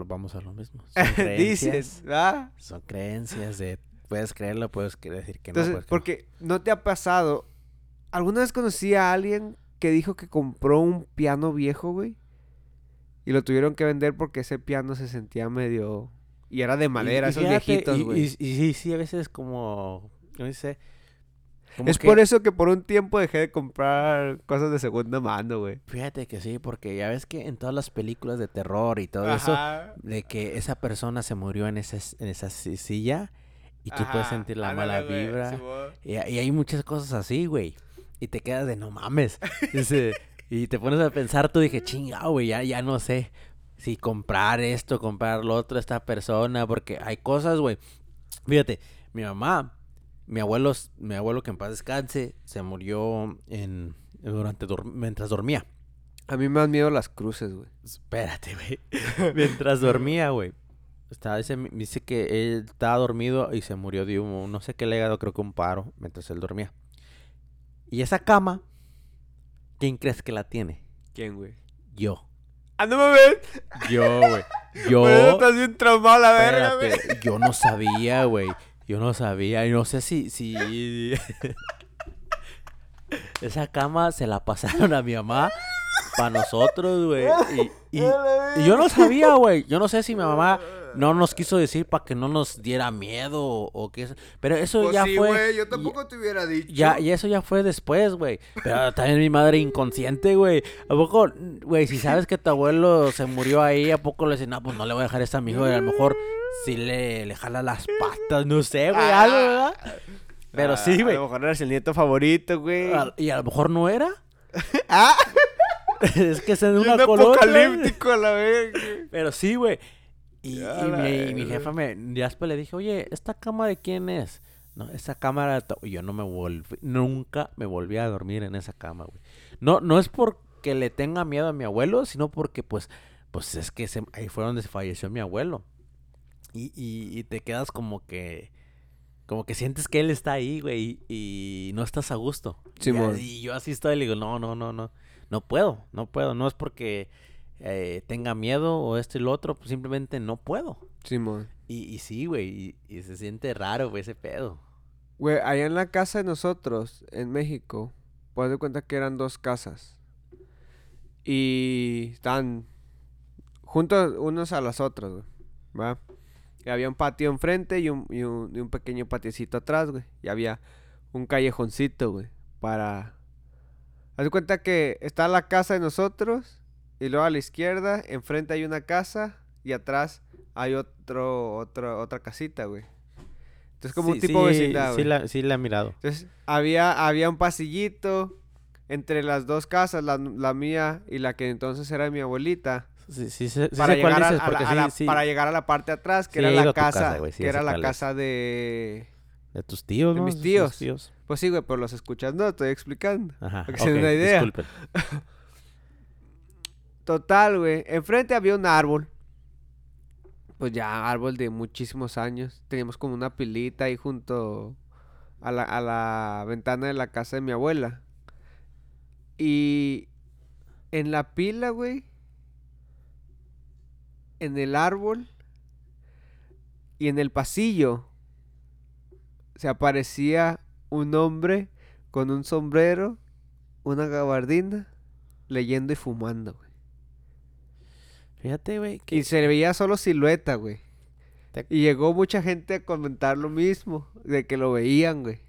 vamos a lo mismo. Son Dices, ¿verdad? son creencias de, puedes creerlo, puedes decir que Entonces, no. no. porque no te ha pasado. ¿Alguna vez conocí a alguien que dijo que compró un piano viejo, güey? Y lo tuvieron que vender porque ese piano se sentía medio. Y era de madera, y esos fíjate, viejitos, güey. Y, y sí, sí, a veces como, ¿cómo dice? Es que- por eso que por un tiempo dejé de comprar cosas de segunda mano, güey. Fíjate que sí, porque ya ves que en todas las películas de terror y todo eso, Ajá. de que esa persona se murió en esa, en esa si- silla y tú puedes Ajá, sentir la ándale, mala güey, vibra. Y, y hay muchas cosas así, güey. Y te quedas de no mames. Y te pones a pensar, tú dije, chingado, güey, ya, ya no sé si comprar esto, comprar lo otro esta persona, porque hay cosas, güey. Fíjate, mi mamá, mi abuelo, mi abuelo que en paz descanse, se murió en durante mientras dormía. A mí me dan miedo las cruces, güey. Espérate, güey. mientras dormía, güey. Estaba, dice, que él estaba dormido y se murió de un, no sé qué legado, creo que un paro, mientras él dormía. Y esa cama, ¿quién crees que la tiene? ¿Quién, güey? Yo. ¡Ah, no mames! Yo, güey. Yo. Estás bien traumado la verga, güey. yo no sabía, güey. Yo no sabía. Y no sé si. si... Esa cama se la pasaron a mi mamá para nosotros, güey. Y, y- y yo no sabía, güey. Yo no sé si mi mamá no nos quiso decir para que no nos diera miedo o, o qué. es- Pero eso Pues ya sí, fue. yo ya- tampoco te hubiera dicho. Ya, y eso ya fue después, güey. Pero también mi madre inconsciente, güey. ¿A poco, güey, si sabes que tu abuelo se murió ahí, ¿a poco le dicen, no, pues no le voy a dejar a mi hijo? Y a lo mejor sí le, le jala las patas, no sé, güey, Ah. algo, ¿verdad? Pero Ah, sí, güey. A lo mejor eres el nieto favorito, güey. A- Y a lo mejor no era. ¡Ah! es que es en una colonia. apocalíptico a la verga. Pero sí, güey. Y, mi, y mi verga. jefa me... Ya después le dije, oye, ¿esta cama de quién es? No, esa cama era... de tu-". Y yo no me volví... Nunca me volví a dormir en esa cama, güey. No, no es porque le tenga miedo a mi abuelo, sino porque, pues... Pues es que se- ahí fue donde se falleció mi abuelo. Y, y, y te quedas como que... Como que sientes que él está ahí, güey, y, y no estás a gusto. Simón. y yo así estoy y le digo, no, no, no, no. No puedo, no puedo. No es porque eh, tenga miedo o esto y lo otro, pues simplemente no puedo. Simón. Y, y sí, güey, y, y se siente raro, güey, ese pedo. Güey, allá en la casa de nosotros, en México, pues de cuenta que eran dos casas. Y estaban juntos unos a las otras, güey. ¿Va? Y había un patio enfrente y un, y un, y un pequeño patiecito atrás, güey. Y había un callejoncito, güey. Para... Haz de cuenta que está la casa de nosotros. Y luego a la izquierda, enfrente hay una casa. Y atrás hay otro, otro, otra casita, güey. Entonces como un tipo sí, vecindad, sí la, sí la he mirado. Entonces, había, había un pasillito entre las dos casas, la, la mía y la que entonces era mi abuelita, Sí, sí, sí para, llegar a, la, a para llegar a la parte de atrás, que era la casa, que era la casa de... de tus tíos, de mis Sus tíos. Pues sí, güey, pero los escuchas, no, estoy explicando. Ajá, Para que se den ok, una idea. disculpen. Total, güey, enfrente había un árbol. Pues ya, árbol de muchísimos años. Teníamos como una pilita ahí junto a la, a la ventana de la casa de mi abuela. Y en la pila, güey, en el árbol y en el pasillo se aparecía un hombre con un sombrero, una gabardina, leyendo y fumando. Fíjate, güey, que Y se veía solo silueta, güey. Te- Y llegó mucha gente a comentar lo mismo, de que lo veían, güey.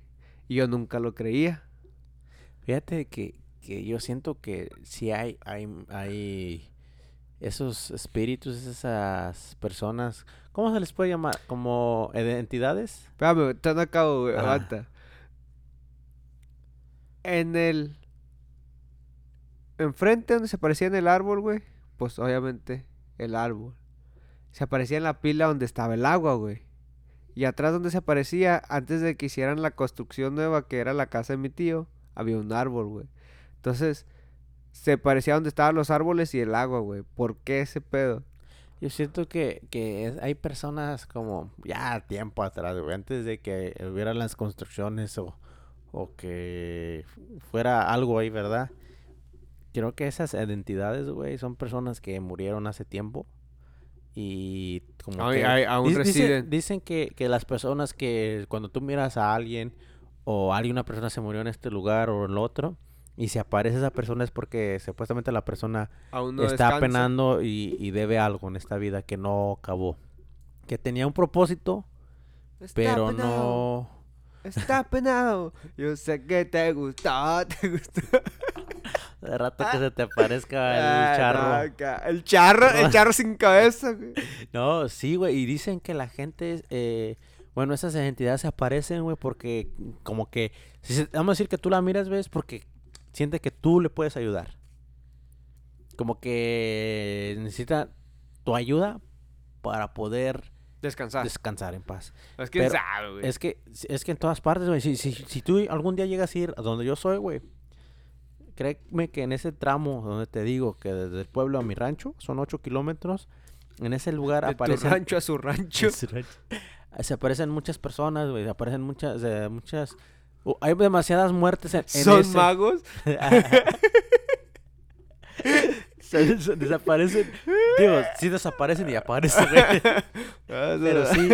Y yo nunca lo creía. Fíjate que, que yo siento que si hay, hay, hay esos espíritus, esas personas, ¿cómo se les puede llamar? ¿Como entidades? Espérame, te no acabo, güey, aguanta. En el... Enfrente donde se aparecía en el árbol, güey. Pues obviamente el árbol. Se aparecía en la pila donde estaba el agua, güey. Y atrás donde se aparecía, antes de que hicieran la construcción nueva, que era la casa de mi tío, había un árbol, güey. Entonces, se parecía donde estaban los árboles y el agua, güey. ¿Por qué ese pedo? Yo siento que, que hay personas como ya tiempo atrás, güey, antes de que hubieran las construcciones o, o que fu- fuera algo ahí, ¿verdad? Creo que esas identidades, güey, son personas que murieron hace tiempo y como Ay, que aún Dic- residen. dicen que, que las personas que cuando tú miras a alguien o alguien, una persona se murió en este lugar o en el otro y se aparece esa persona es porque supuestamente la persona Aún no está descansa. penando y, y debe algo en esta vida que no acabó. Que tenía un propósito, Está pero penado, no... Está penado. Yo sé que te gustó, te gustó. De rato que se te aparezca Ah, el charro. no, acá. el charro, el charro sin cabeza, güey. No, sí, güey. Y dicen que la gente, eh, bueno, esas entidades se aparecen, güey, porque como que, si vamos a decir que tú la miras, ves, porque siente que tú le puedes ayudar. Como que necesita tu ayuda para poder Descansar. descansar en paz. es que pero- sabe, güey. Es que, es que en todas partes, güey, si, si, si tú algún día llegas a ir a donde yo soy, güey, créeme que en ese tramo donde te digo que desde el pueblo a mi rancho son 8 kilómetros, en ese lugar De tu aparecen... rancho a su rancho. Se aparecen muchas personas, güey, aparecen muchas, eh, muchas... hay demasiadas muertes en, en Son ese- magos. Se- se desaparecen, digo, sí desaparecen y aparecen. Ah, Pero sí,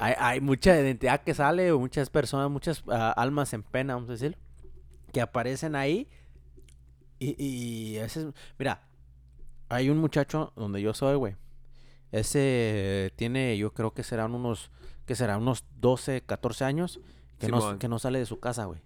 hay, hay mucha identidad que sale, muchas personas, muchas ah, almas en pena, vamos a decir, que aparecen ahí. Y, y ese es- mira, hay un muchacho donde yo soy, güey. Ese tiene, yo creo que serán unos, que serán unos 12, 14 años, que, no, que no sale de su casa, güey.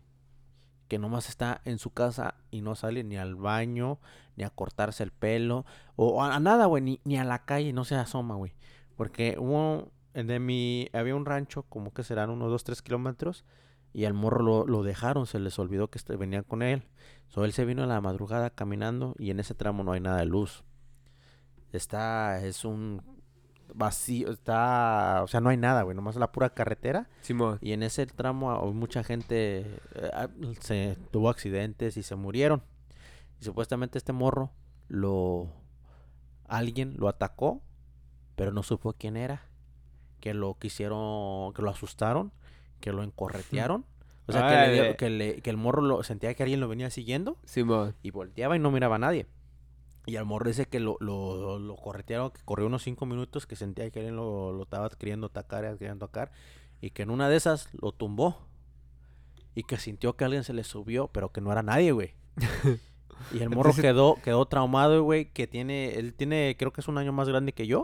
Que nomás está en su casa y no sale ni al baño, ni a cortarse el pelo, o a, a nada, güey, ni, ni a la calle, no se asoma, güey. Porque hubo, de mi, había un rancho, como que serán unos 2, 3 kilómetros, y al morro lo, lo dejaron, se les olvidó que este- venían con él. So, él se vino en la madrugada caminando y en ese tramo no hay nada de luz. Está, es un vacío, está, o sea, no hay nada, güey, nomás la pura carretera. Simón. Y en ese tramo mucha gente eh, se tuvo accidentes y se murieron. Y supuestamente este morro lo alguien lo atacó, pero no supo quién era. Que lo quisieron, que lo asustaron, que lo encorretearon. O sea, que, le dio- que, le- que el morro lo sentía que alguien lo venía siguiendo Simón. y volteaba y no miraba a nadie. Y al morro dice que lo, lo, lo corretearon, que corrió unos cinco minutos, que sentía que alguien lo, lo estaba queriendo atacar, queriendo atacar. Y que en una de esas lo tumbó. Y que sintió que alguien se le subió, pero que no era nadie, güey. y el morro Entonces- quedó, quedó traumado, güey, que tiene, él tiene, creo que es un año más grande que yo.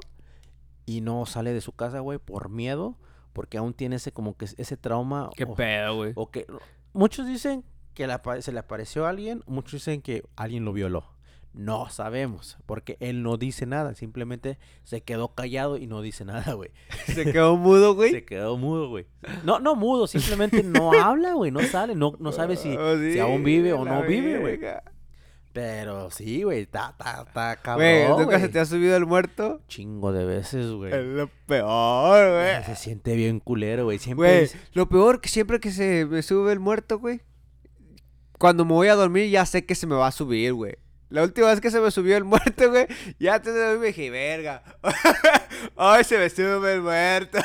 Y no sale de su casa, güey, por miedo. Porque aún tiene ese, como que ese trauma. Qué o- pedo, güey. o que muchos dicen que apa- se le apareció a alguien, muchos dicen que alguien lo violó. No sabemos, porque él no dice nada, simplemente se quedó callado y no dice nada, güey. Se quedó mudo, güey. Se quedó mudo, güey. No, no mudo, simplemente no habla, güey, no sale, no, no sabe si, Oh, si sí, aún vive o la no vive, güey. Pero sí, güey, está, está Güey, cabrón, ¿nunca se güey. te ha subido el muerto? Chingo de veces, güey. Es lo peor, güey. Se siente bien culero, güey. Siempre Güey, es- lo peor que siempre que se me sube el muerto, güey. Cuando me voy a dormir ya sé que se me va a subir, güey. La última vez que se me subió el muerto, güey, ya dormir me dije, verga. Ay, se me sube el muerto.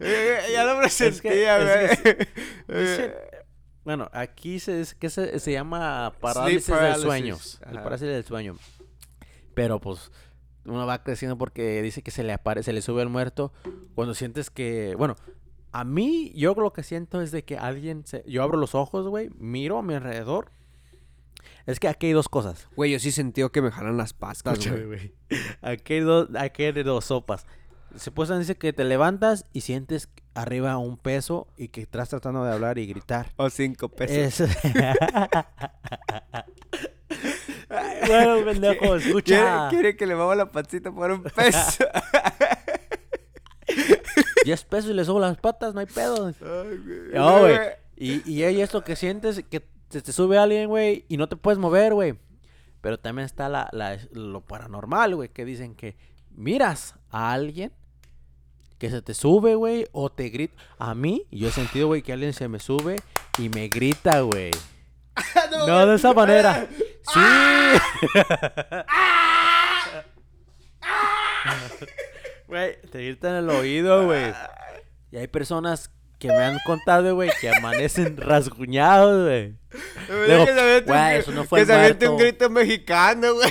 ya lo presentía, güey. es bueno, aquí se, es, que se, se llama parálisis, del sueño. El ajá. parálisis del sueño. Pero pues uno va creciendo porque dice que se le aparece, se le sube el muerto cuando sientes que, bueno, a mí yo lo que siento es de que alguien, se, yo abro los ojos, güey, miro a mi alrededor. Es que aquí hay dos cosas. Güey, yo sí sentí que me jalan las Escúchame, güey. Aquí hay dos, aquí hay de dos sopas. Supuestamente dice que te levantas y sientes arriba un peso y que estás tratando de hablar y gritar. O cinco pesos. Es... bueno, pendejo, ¿Quiere, escucha. quiere que le mueva la pancita por un peso. 10 pesos y le subo las patas, no hay pedo. No, güey. Y, y hay esto que sientes que se te sube alguien, güey, y no te puedes mover, güey. Pero también está la, la- lo paranormal, güey, que dicen que miras a alguien que se te sube, güey, o te grita. A mí, yo he sentido, güey, que alguien se me sube y me grita, güey. No de esa manera. Sí. Güey, te gritan en el oído, güey. Y hay personas que me han contado, güey, que amanecen rasguñados, güey. Güey, eso no fue Que se aviente un grito mexicano, güey.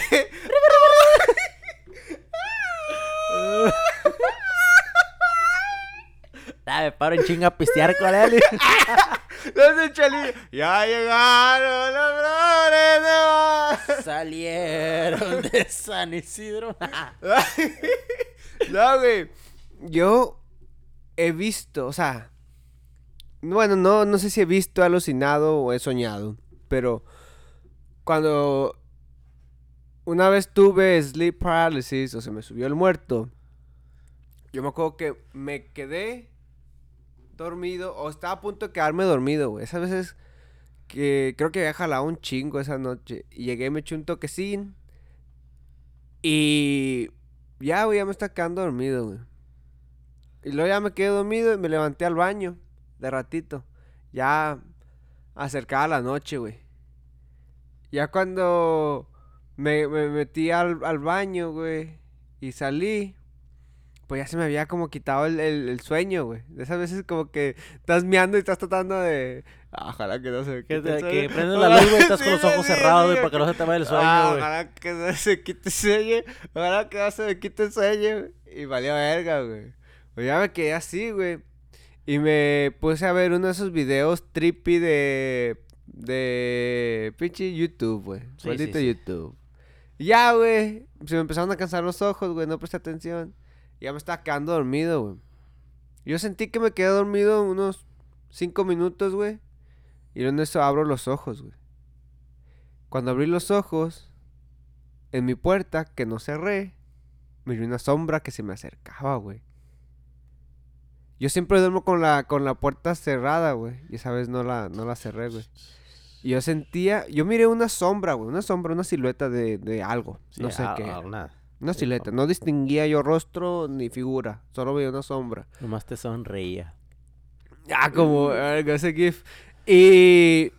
Me paro en chinga a pistear con él. Chalillo. Ya llegaron los flores de. Salieron de San Isidro. no, güey. Yo he visto, o sea. Bueno, no, no sé si he visto, he alucinado o he soñado. Pero cuando una vez tuve sleep paralysis o se me subió el muerto, yo me acuerdo que me quedé dormido o estaba a punto de quedarme dormido, güey. Esas veces que creo que había jalado un chingo esa noche. Y llegué me eché un toquecín. Y ya, güey, ya me está quedando dormido, güey. Y luego ya me quedé dormido y me levanté al baño de ratito. Ya acercaba la noche, güey. Ya cuando me, me metí al, al baño, güey, y salí, pues ya se me había como quitado el, el- el sueño, güey. De esas veces como que estás meando y estás tratando de... Ah, ojalá que no se me Que, quite te- el que sueño. prendes la luz, güey, estás sí, con los ojos sí, cerrados, sí, güey, para que no se te vaya el sueño, Ah, güey. ojalá que no se quite el sueño. Ojalá que no se me quite el sueño. Y valió verga, güey. Pues ya me quedé así, güey. Y me puse a ver uno de esos videos trippy de. De. Pinche YouTube, güey. Maldito. YouTube. Y ya, güey. Se me empezaron a cansar los ojos, güey. No presté atención. Ya me estaba quedando dormido, güey. Yo sentí que me quedé dormido unos 5 minutos, güey. Y en eso abro los ojos, güey. Cuando abrí los ojos, en mi puerta, que no cerré, miré una sombra que se me acercaba, güey. Yo siempre duermo con la, con la puerta cerrada, güey. Y esa vez no la, no la cerré, güey. Y yo sentía, yo miré una sombra, güey. Una sombra, una silueta de, de algo. Sí, no sé qué. Una silueta. No distinguía yo rostro ni figura. Solo veía una sombra. Nomás te sonreía. Ah, como ese GIF. Y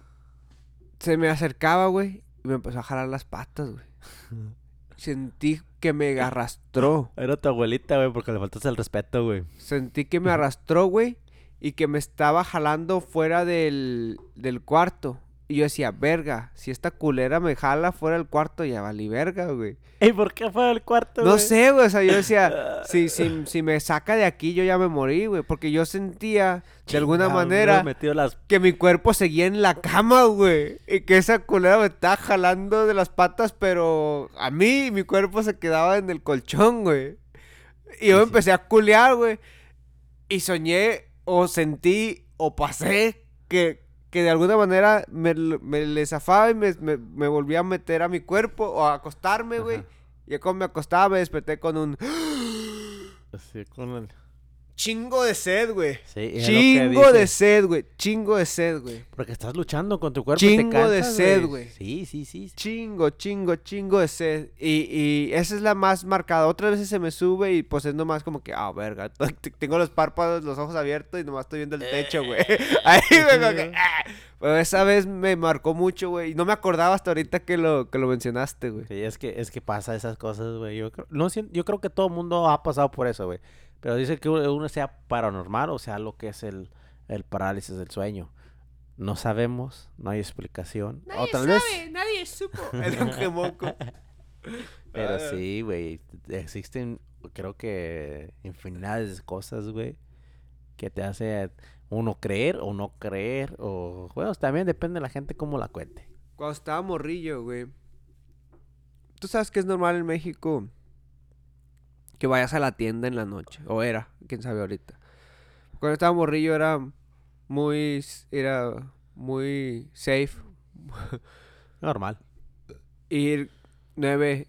se me acercaba, güey. Y me empezó a jalar las patas, güey. Sentí que me arrastró. Era tu abuelita, güey, porque le faltaste el respeto, güey. Sentí que me arrastró, güey. Y que me estaba jalando fuera del, del cuarto. Y yo decía, verga, si esta culera me jala fuera del cuarto, ya valí verga, güey. ¿Y por qué fue al cuarto, No güey? sé, güey, o sea, yo decía, si, si, si me saca de aquí, yo ya me morí, güey. Porque yo sentía, de alguna Chingado, manera, me metió las... que mi cuerpo seguía en la cama, güey. Y que esa culera me estaba jalando de las patas, pero a mí mi cuerpo se quedaba en el colchón, güey. Y yo sí. empecé a culear, güey. Y soñé, o sentí, o pasé que, que de alguna manera me, me le zafaba y me, me, me volvía a meter a mi cuerpo o a acostarme, güey. Y cuando me acostaba me desperté con un Así con el... chingo de sed, güey. Sí, Chingo de sed, güey. Chingo de sed, güey. Porque estás luchando con tu cuerpo y Chingo te de cansas, sed, güey. Sí, sí, sí. Chingo, chingo, chingo de sed. Y, y esa es la más marcada. Otras veces se me sube y pues es nomás como que, ah, verga. Tengo los párpados, los ojos abiertos y nomás estoy viendo el techo, güey. Ahí, como que, ah. Pero esa vez me marcó mucho, güey. Y no me acordaba hasta ahorita que lo, que lo mencionaste, güey. Sí, es que, es que pasa esas cosas, güey. Yo creo, no, yo creo que todo el mundo ha pasado por eso, güey. Pero dice que uno sea paranormal o sea lo que es el, el parálisis del sueño. No sabemos, no hay explicación. o tal vez... nadie supo. Era un. Pero Ah. sí, güey. Existen, creo que, infinidades de cosas, güey. Que te hace uno creer o no creer. O, bueno, también depende de la gente cómo la cuente. Cuando estaba morrillo, güey. Tú sabes que es normal en México que vayas a la tienda en la noche. O era, quién sabe ahorita. Cuando estaba morrillo era muy. Era muy safe. Normal. Ir 9,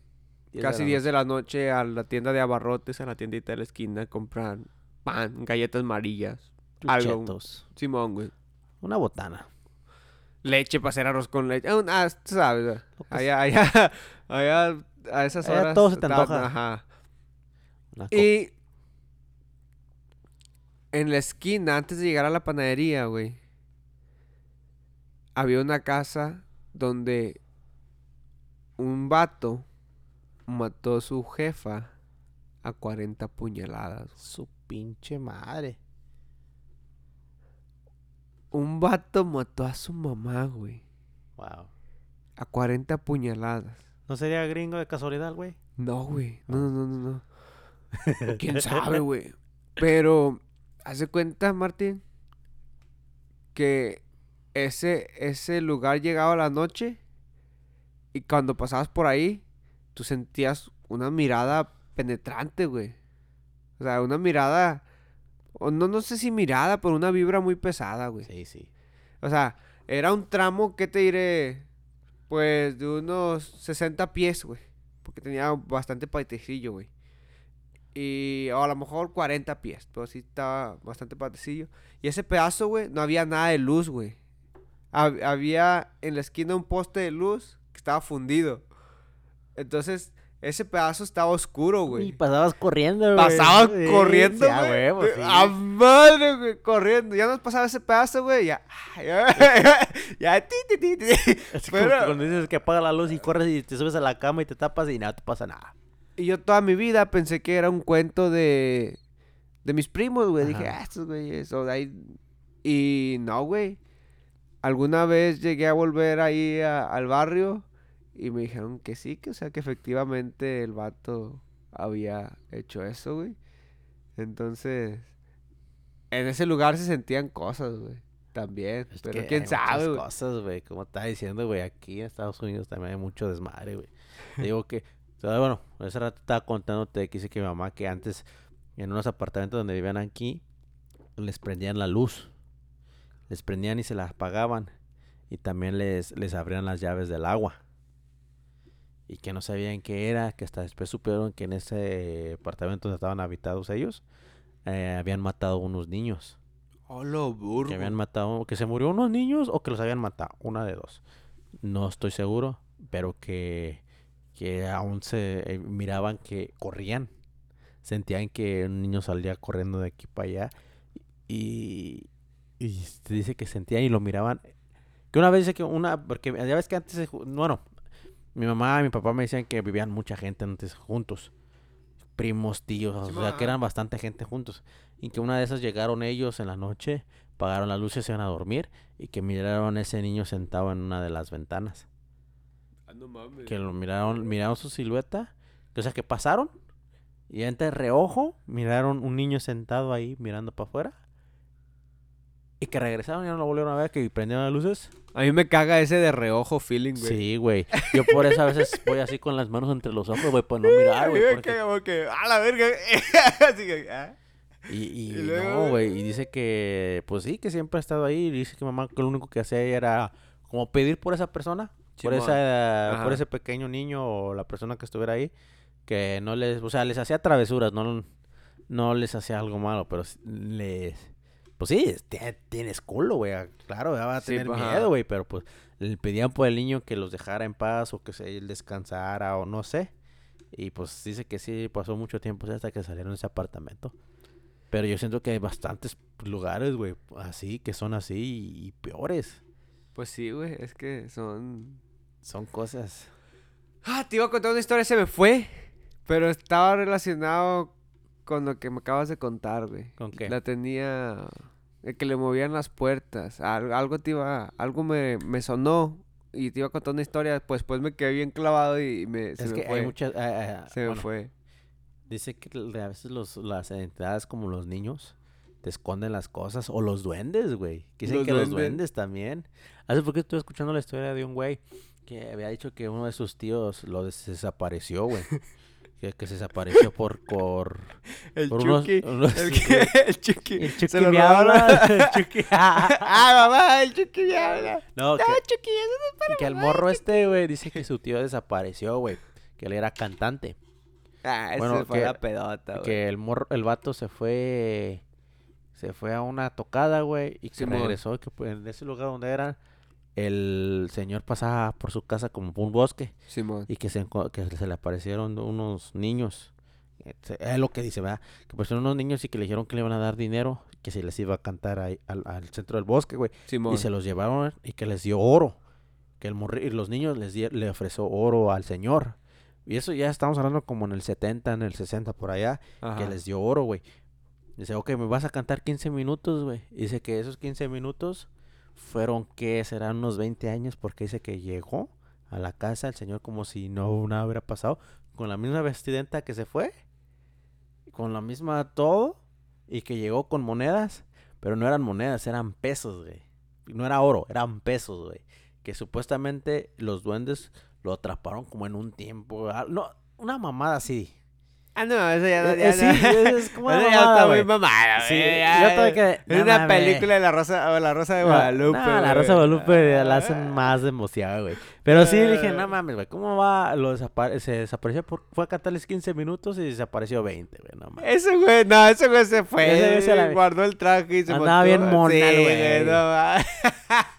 Diez casi la 10 de la noche a la tienda de abarrotes, a la tiendita de la esquina, comprar pan, galletas amarillas. Algo. Simón, güey. Una botana. Leche para hacer arroz con leche. Ah, tú sabes, Allá, allá, allá, a esas Allá horas. todo se te antoja. Ajá. Y en la esquina, antes de llegar a la panadería, güey, había una casa donde un vato mató a su jefa a 40 puñaladas. Su pinche madre. Un vato mató a su mamá, güey, Wow. a 40 puñaladas. ¿No sería gringo de casualidad, güey? No, güey. No, no, no, no, no. ¿Quién sabe, güey? Pero, hace cuenta, Martín, que ese, ese lugar llegaba a la noche y cuando pasabas por ahí, tú sentías una mirada penetrante, güey. O sea, una mirada, o no, no sé si mirada, pero una vibra muy pesada, güey. Sí, sí. O sea, era un tramo, ¿qué te diré? Pues de unos 60 pies, güey. Porque tenía bastante patecillo, güey. Y o a lo mejor 40 pies, pero sí estaba bastante patecillo. Y ese pedazo, güey, no había nada de luz, güey. Hab- había en la esquina un poste de luz que estaba fundido. Entonces, ese pedazo estaba oscuro, güey. Y pasabas corriendo, güey. Pasaba Sí, corriendo, sí, güey. sí. A madre, güey, corriendo. Ya nos pasaba ese pedazo, güey. Ya. Ya. ya, ti, ti, ti, ti. Es Pero- cuando dices que apaga la luz y corres y te subes a la cama y te tapas y nada, te pasa nada. Y yo toda mi vida pensé que era un cuento de. de mis primos, güey. Dije, ah, estos güeyes. O de ahí. Y no, güey. Alguna vez llegué a volver ahí a- al barrio. Y me dijeron que sí, que o sea, que efectivamente el vato había hecho eso, güey. Entonces. En ese lugar se sentían cosas, güey. También. Es pero quién sabe, güey. cosas, güey. Como estaba diciendo, güey, aquí en Estados Unidos también hay mucho desmadre, güey. Digo que, sea, bueno, hace rato estaba contándote que dice que mi mamá que antes en unos apartamentos donde vivían aquí les prendían la luz. Les prendían y se la apagaban. Y también les, les abrían las llaves del agua. Y que no sabían qué era, que hasta después supieron que en ese apartamento donde estaban habitados ellos, eh, habían matado unos niños. Hola, burro. Que habían matado, que se murió unos niños o que los habían matado, una de dos. No estoy seguro, pero que, que aún se eh, miraban que corrían. Sentían que un niño salía corriendo de aquí para allá. Y, y se dice que sentían y lo miraban. Que una vez dice que una, porque ya ves que antes, bueno, mi mamá y mi papá me decían que vivían mucha gente antes juntos. Primos, tíos, o sea, que eran bastante gente juntos. Y que una de esas llegaron ellos en la noche apagaron las luces, se iban a dormir y que miraron a ese niño sentado en una de las ventanas. Ah, no mames. Que lo miraron, miraron su silueta, o sea, que pasaron y entre reojo miraron un niño sentado ahí mirando para afuera. Y que regresaron y no lo volvieron a ver, que prendieron las luces. A mí me caga ese de reojo feeling, güey. Sí, güey. Yo por eso a veces voy así con las manos entre los ojos, güey, pues no mirar, A mí güey. me porque- caga a la verga. Así que, ah. Y, y, Y luego, no, güey. Y dice que, pues sí, que siempre ha estado ahí. Y dice que mamá que lo único que hacía era como pedir por esa persona, por, esa, por ese pequeño niño o la persona que estuviera ahí. Que no les, o sea, les hacía travesuras, no, no les hacía algo malo, pero les. Pues sí, tie- tienes culo, güey. ah, Claro, ya va a tener pues, miedo, güey. Pero pues le pedían por el niño que los dejara en paz o que se él descansara o no sé. Y pues dice que sí, pasó mucho tiempo hasta que salieron de ese apartamento. Pero yo siento que hay bastantes lugares, güey, así, que son así y, y peores. Pues sí, güey, es que son... Son cosas. Ah, te iba a contar una historia, se me fue. Pero estaba relacionado con lo que me acabas de contar, güey. ¿Con qué? La tenía... El que le movían las puertas. Al- algo te iba... Algo me, me sonó. Y te iba a contar una historia. Pues pues me quedé bien clavado y me, se es me que fue. hay muchas... ah, ah, Se me fue. Dice que a veces los, las entidades como los niños te esconden las cosas. O los duendes, güey. Que Dicen Los que los duendes. también. Hace poco estuve escuchando la historia de un güey que había dicho que uno de sus tíos lo des- desapareció, güey. que, que se desapareció por... por El por Chucky. unos- el, que- el Chucky. el se Chucky me habla. el Chucky- ah, mamá, el Chucky me habla. no, que, Ah, Chucky, eso Y que el morro este, güey, dice que su tío desapareció, güey. Que él era cantante. Ah, Bueno, ese fue que- la pedota, güey. Que el morro, el vato se fue. Se fue a una tocada, güey. Y que Simón. regresó. Que pues, en ese lugar donde era. El señor pasaba por su casa como por un bosque. Simón. Y que se, que se le aparecieron unos niños. Se- Es lo que dice, ¿verdad? Que aparecieron unos niños y que le dijeron que le iban a dar dinero. Que se les iba a cantar ahí al, al centro del bosque, güey. Simón. Y se los llevaron y que les dio oro. Que el y los niños les die- le ofreció oro al señor. Y eso ya estamos hablando como en el 70, en el 60 por allá. Que les dio oro, güey. Dice, ok, me vas a cantar 15 minutos, güey. Dice que esos 15 minutos fueron, ¿qué? Serán unos 20 años porque dice que llegó a la casa el señor como si no nada hubiera pasado. Con la misma vestimenta que se fue. Con la misma todo. Y que llegó con monedas. Pero no eran monedas, eran pesos, güey. No era oro, eran pesos, güey. Que supuestamente los duendes lo atraparon como en un tiempo. ah, No, una mamada así. Ah, no, eso ya no. Eh, ya eh, sí, no. es como una ya mamada, está muy mamada, Sí, güey. yo ya. todavía que- Es no una película de la Rosa, o la Rosa de Guadalupe. no, la. Rosa de Guadalupe la hacen más demasiada, güey. Pero sí dije, no mames, güey, ¿cómo va? Lo desapare- se desapareció, por... fue a cantarles 15 minutos y desapareció 20, güey, no mames. Ese güey, no, ese güey se fue. Ese la- Guardó el traje y se Andaba montó. bien mona Sí, güey. no mames.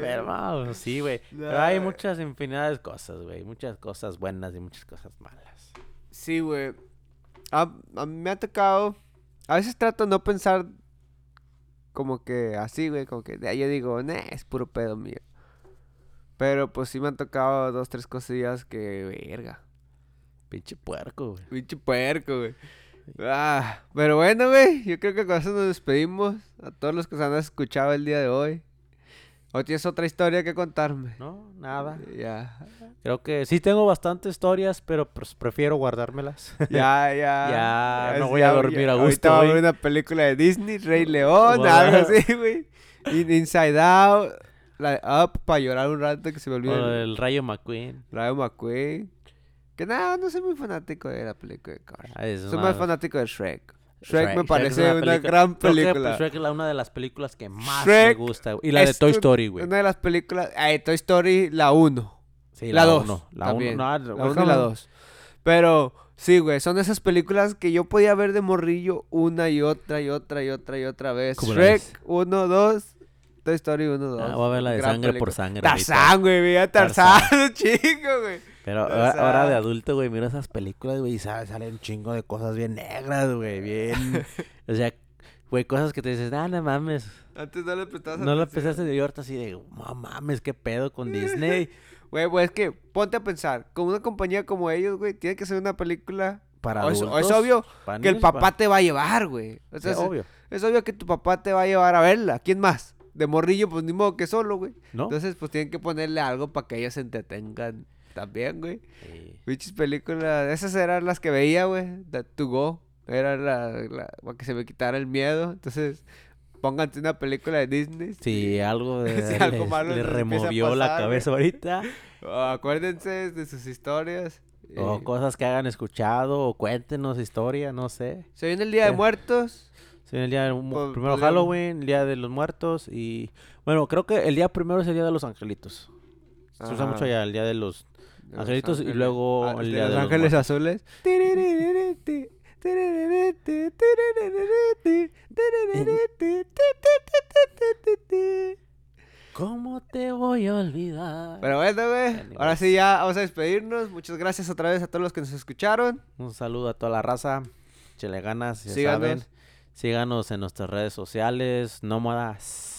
Pero, verga. no, sí, güey. Pero hay muchas infinidades de cosas, güey. Muchas cosas buenas y muchas cosas malas. Sí, güey. A, a mí me ha tocado. A veces trato de no pensar como que así, güey. Como que ahí yo digo, nah, es puro pedo mío. Pero pues sí me han tocado dos, tres cosillas que, verga. Pinche puerco, güey. Pinche puerco, güey. Ah, pero bueno, güey. Yo creo que con eso nos despedimos. A todos los que se han escuchado el día de hoy. ¿O tienes otra historia que contarme? No, nada. Ya. Creo que sí tengo bastantes historias, pero pues, prefiero guardármelas. Ya, ya. Ya, no voy a dormir a Ahorita gusto, va a güey. ver una película de Disney, Rey León, Voy algo a- así, güey. In- Inside Out, la Up, para llorar un rato que se me olvida. el el Rayo McQueen. Rayo McQueen. Que nada, no soy muy fanático de la película de Cars. Ah, Soy más fanático de Shrek. Shrek, me parece una, película- gran que, película. pues, Shrek es la- una de las películas que más Shrek me gusta. güey. Y la de Toy Story, güey. Una de las películas. Eh, Toy Story, la 1. Sí, la 2. uno, La también. 1. la 1 y la 2. Pero sí, güey, son esas películas que yo podía ver de morrillo una y otra y otra y otra y otra vez. Shrek dice. 1, 2, Toy Story 1, 2. Ah, voy a ver la de sangre por película. sangre. ahorita. Tarzán, güey, vi a Tarzán, chico, güey. Pero ahora, ahora de adulto, güey, miro esas películas, güey, y sale- salen un chingo de cosas bien negras, güey, bien... o sea, güey, cosas que te dices, ah, no mames. Antes no le prestabas No lo atención. pensaste y ahorita así de, no mames, qué pedo con Disney. Güey, pues es que ponte a pensar, con una compañía como ellos, güey, tiene que ser una película para O es, o es obvio para que el para- papá te va a llevar, güey. O sea, es, obvio. es obvio que tu papá te va a llevar a verla. ¿Quién más? De morrillo, pues ni modo que solo, güey. ¿No? Entonces, pues tienen que ponerle algo para que ellos se entretengan también, güey. Sí. Pinches películas, esas eran las que veía, güey. That to go. Era la, la- para que se me quitara el miedo. Entonces, pónganse una película de Disney. Sí, algo de algo les- malo removió la cabeza ahorita. Acuérdense de sus historias. O cosas que hayan escuchado, o cuéntenos historia, no sé. se viene el Día de. Muertos. Sí, el día del mu- Pues, primero podríamos- Halloween, el día de los muertos y bueno, creo que el día primero es el día de los angelitos. Se usa mucho allá el día de los Angelitos y luego Ah, de Día los ángeles azules. ¿Cómo te voy a olvidar? Pero bueno, güey. Ahora sí ya vamos a despedirnos. Muchas gracias otra vez a todos los que nos escucharon. Un saludo a toda la raza. Chele ganas, ya Síganos. saben. Síganos en nuestras redes sociales, nómadas.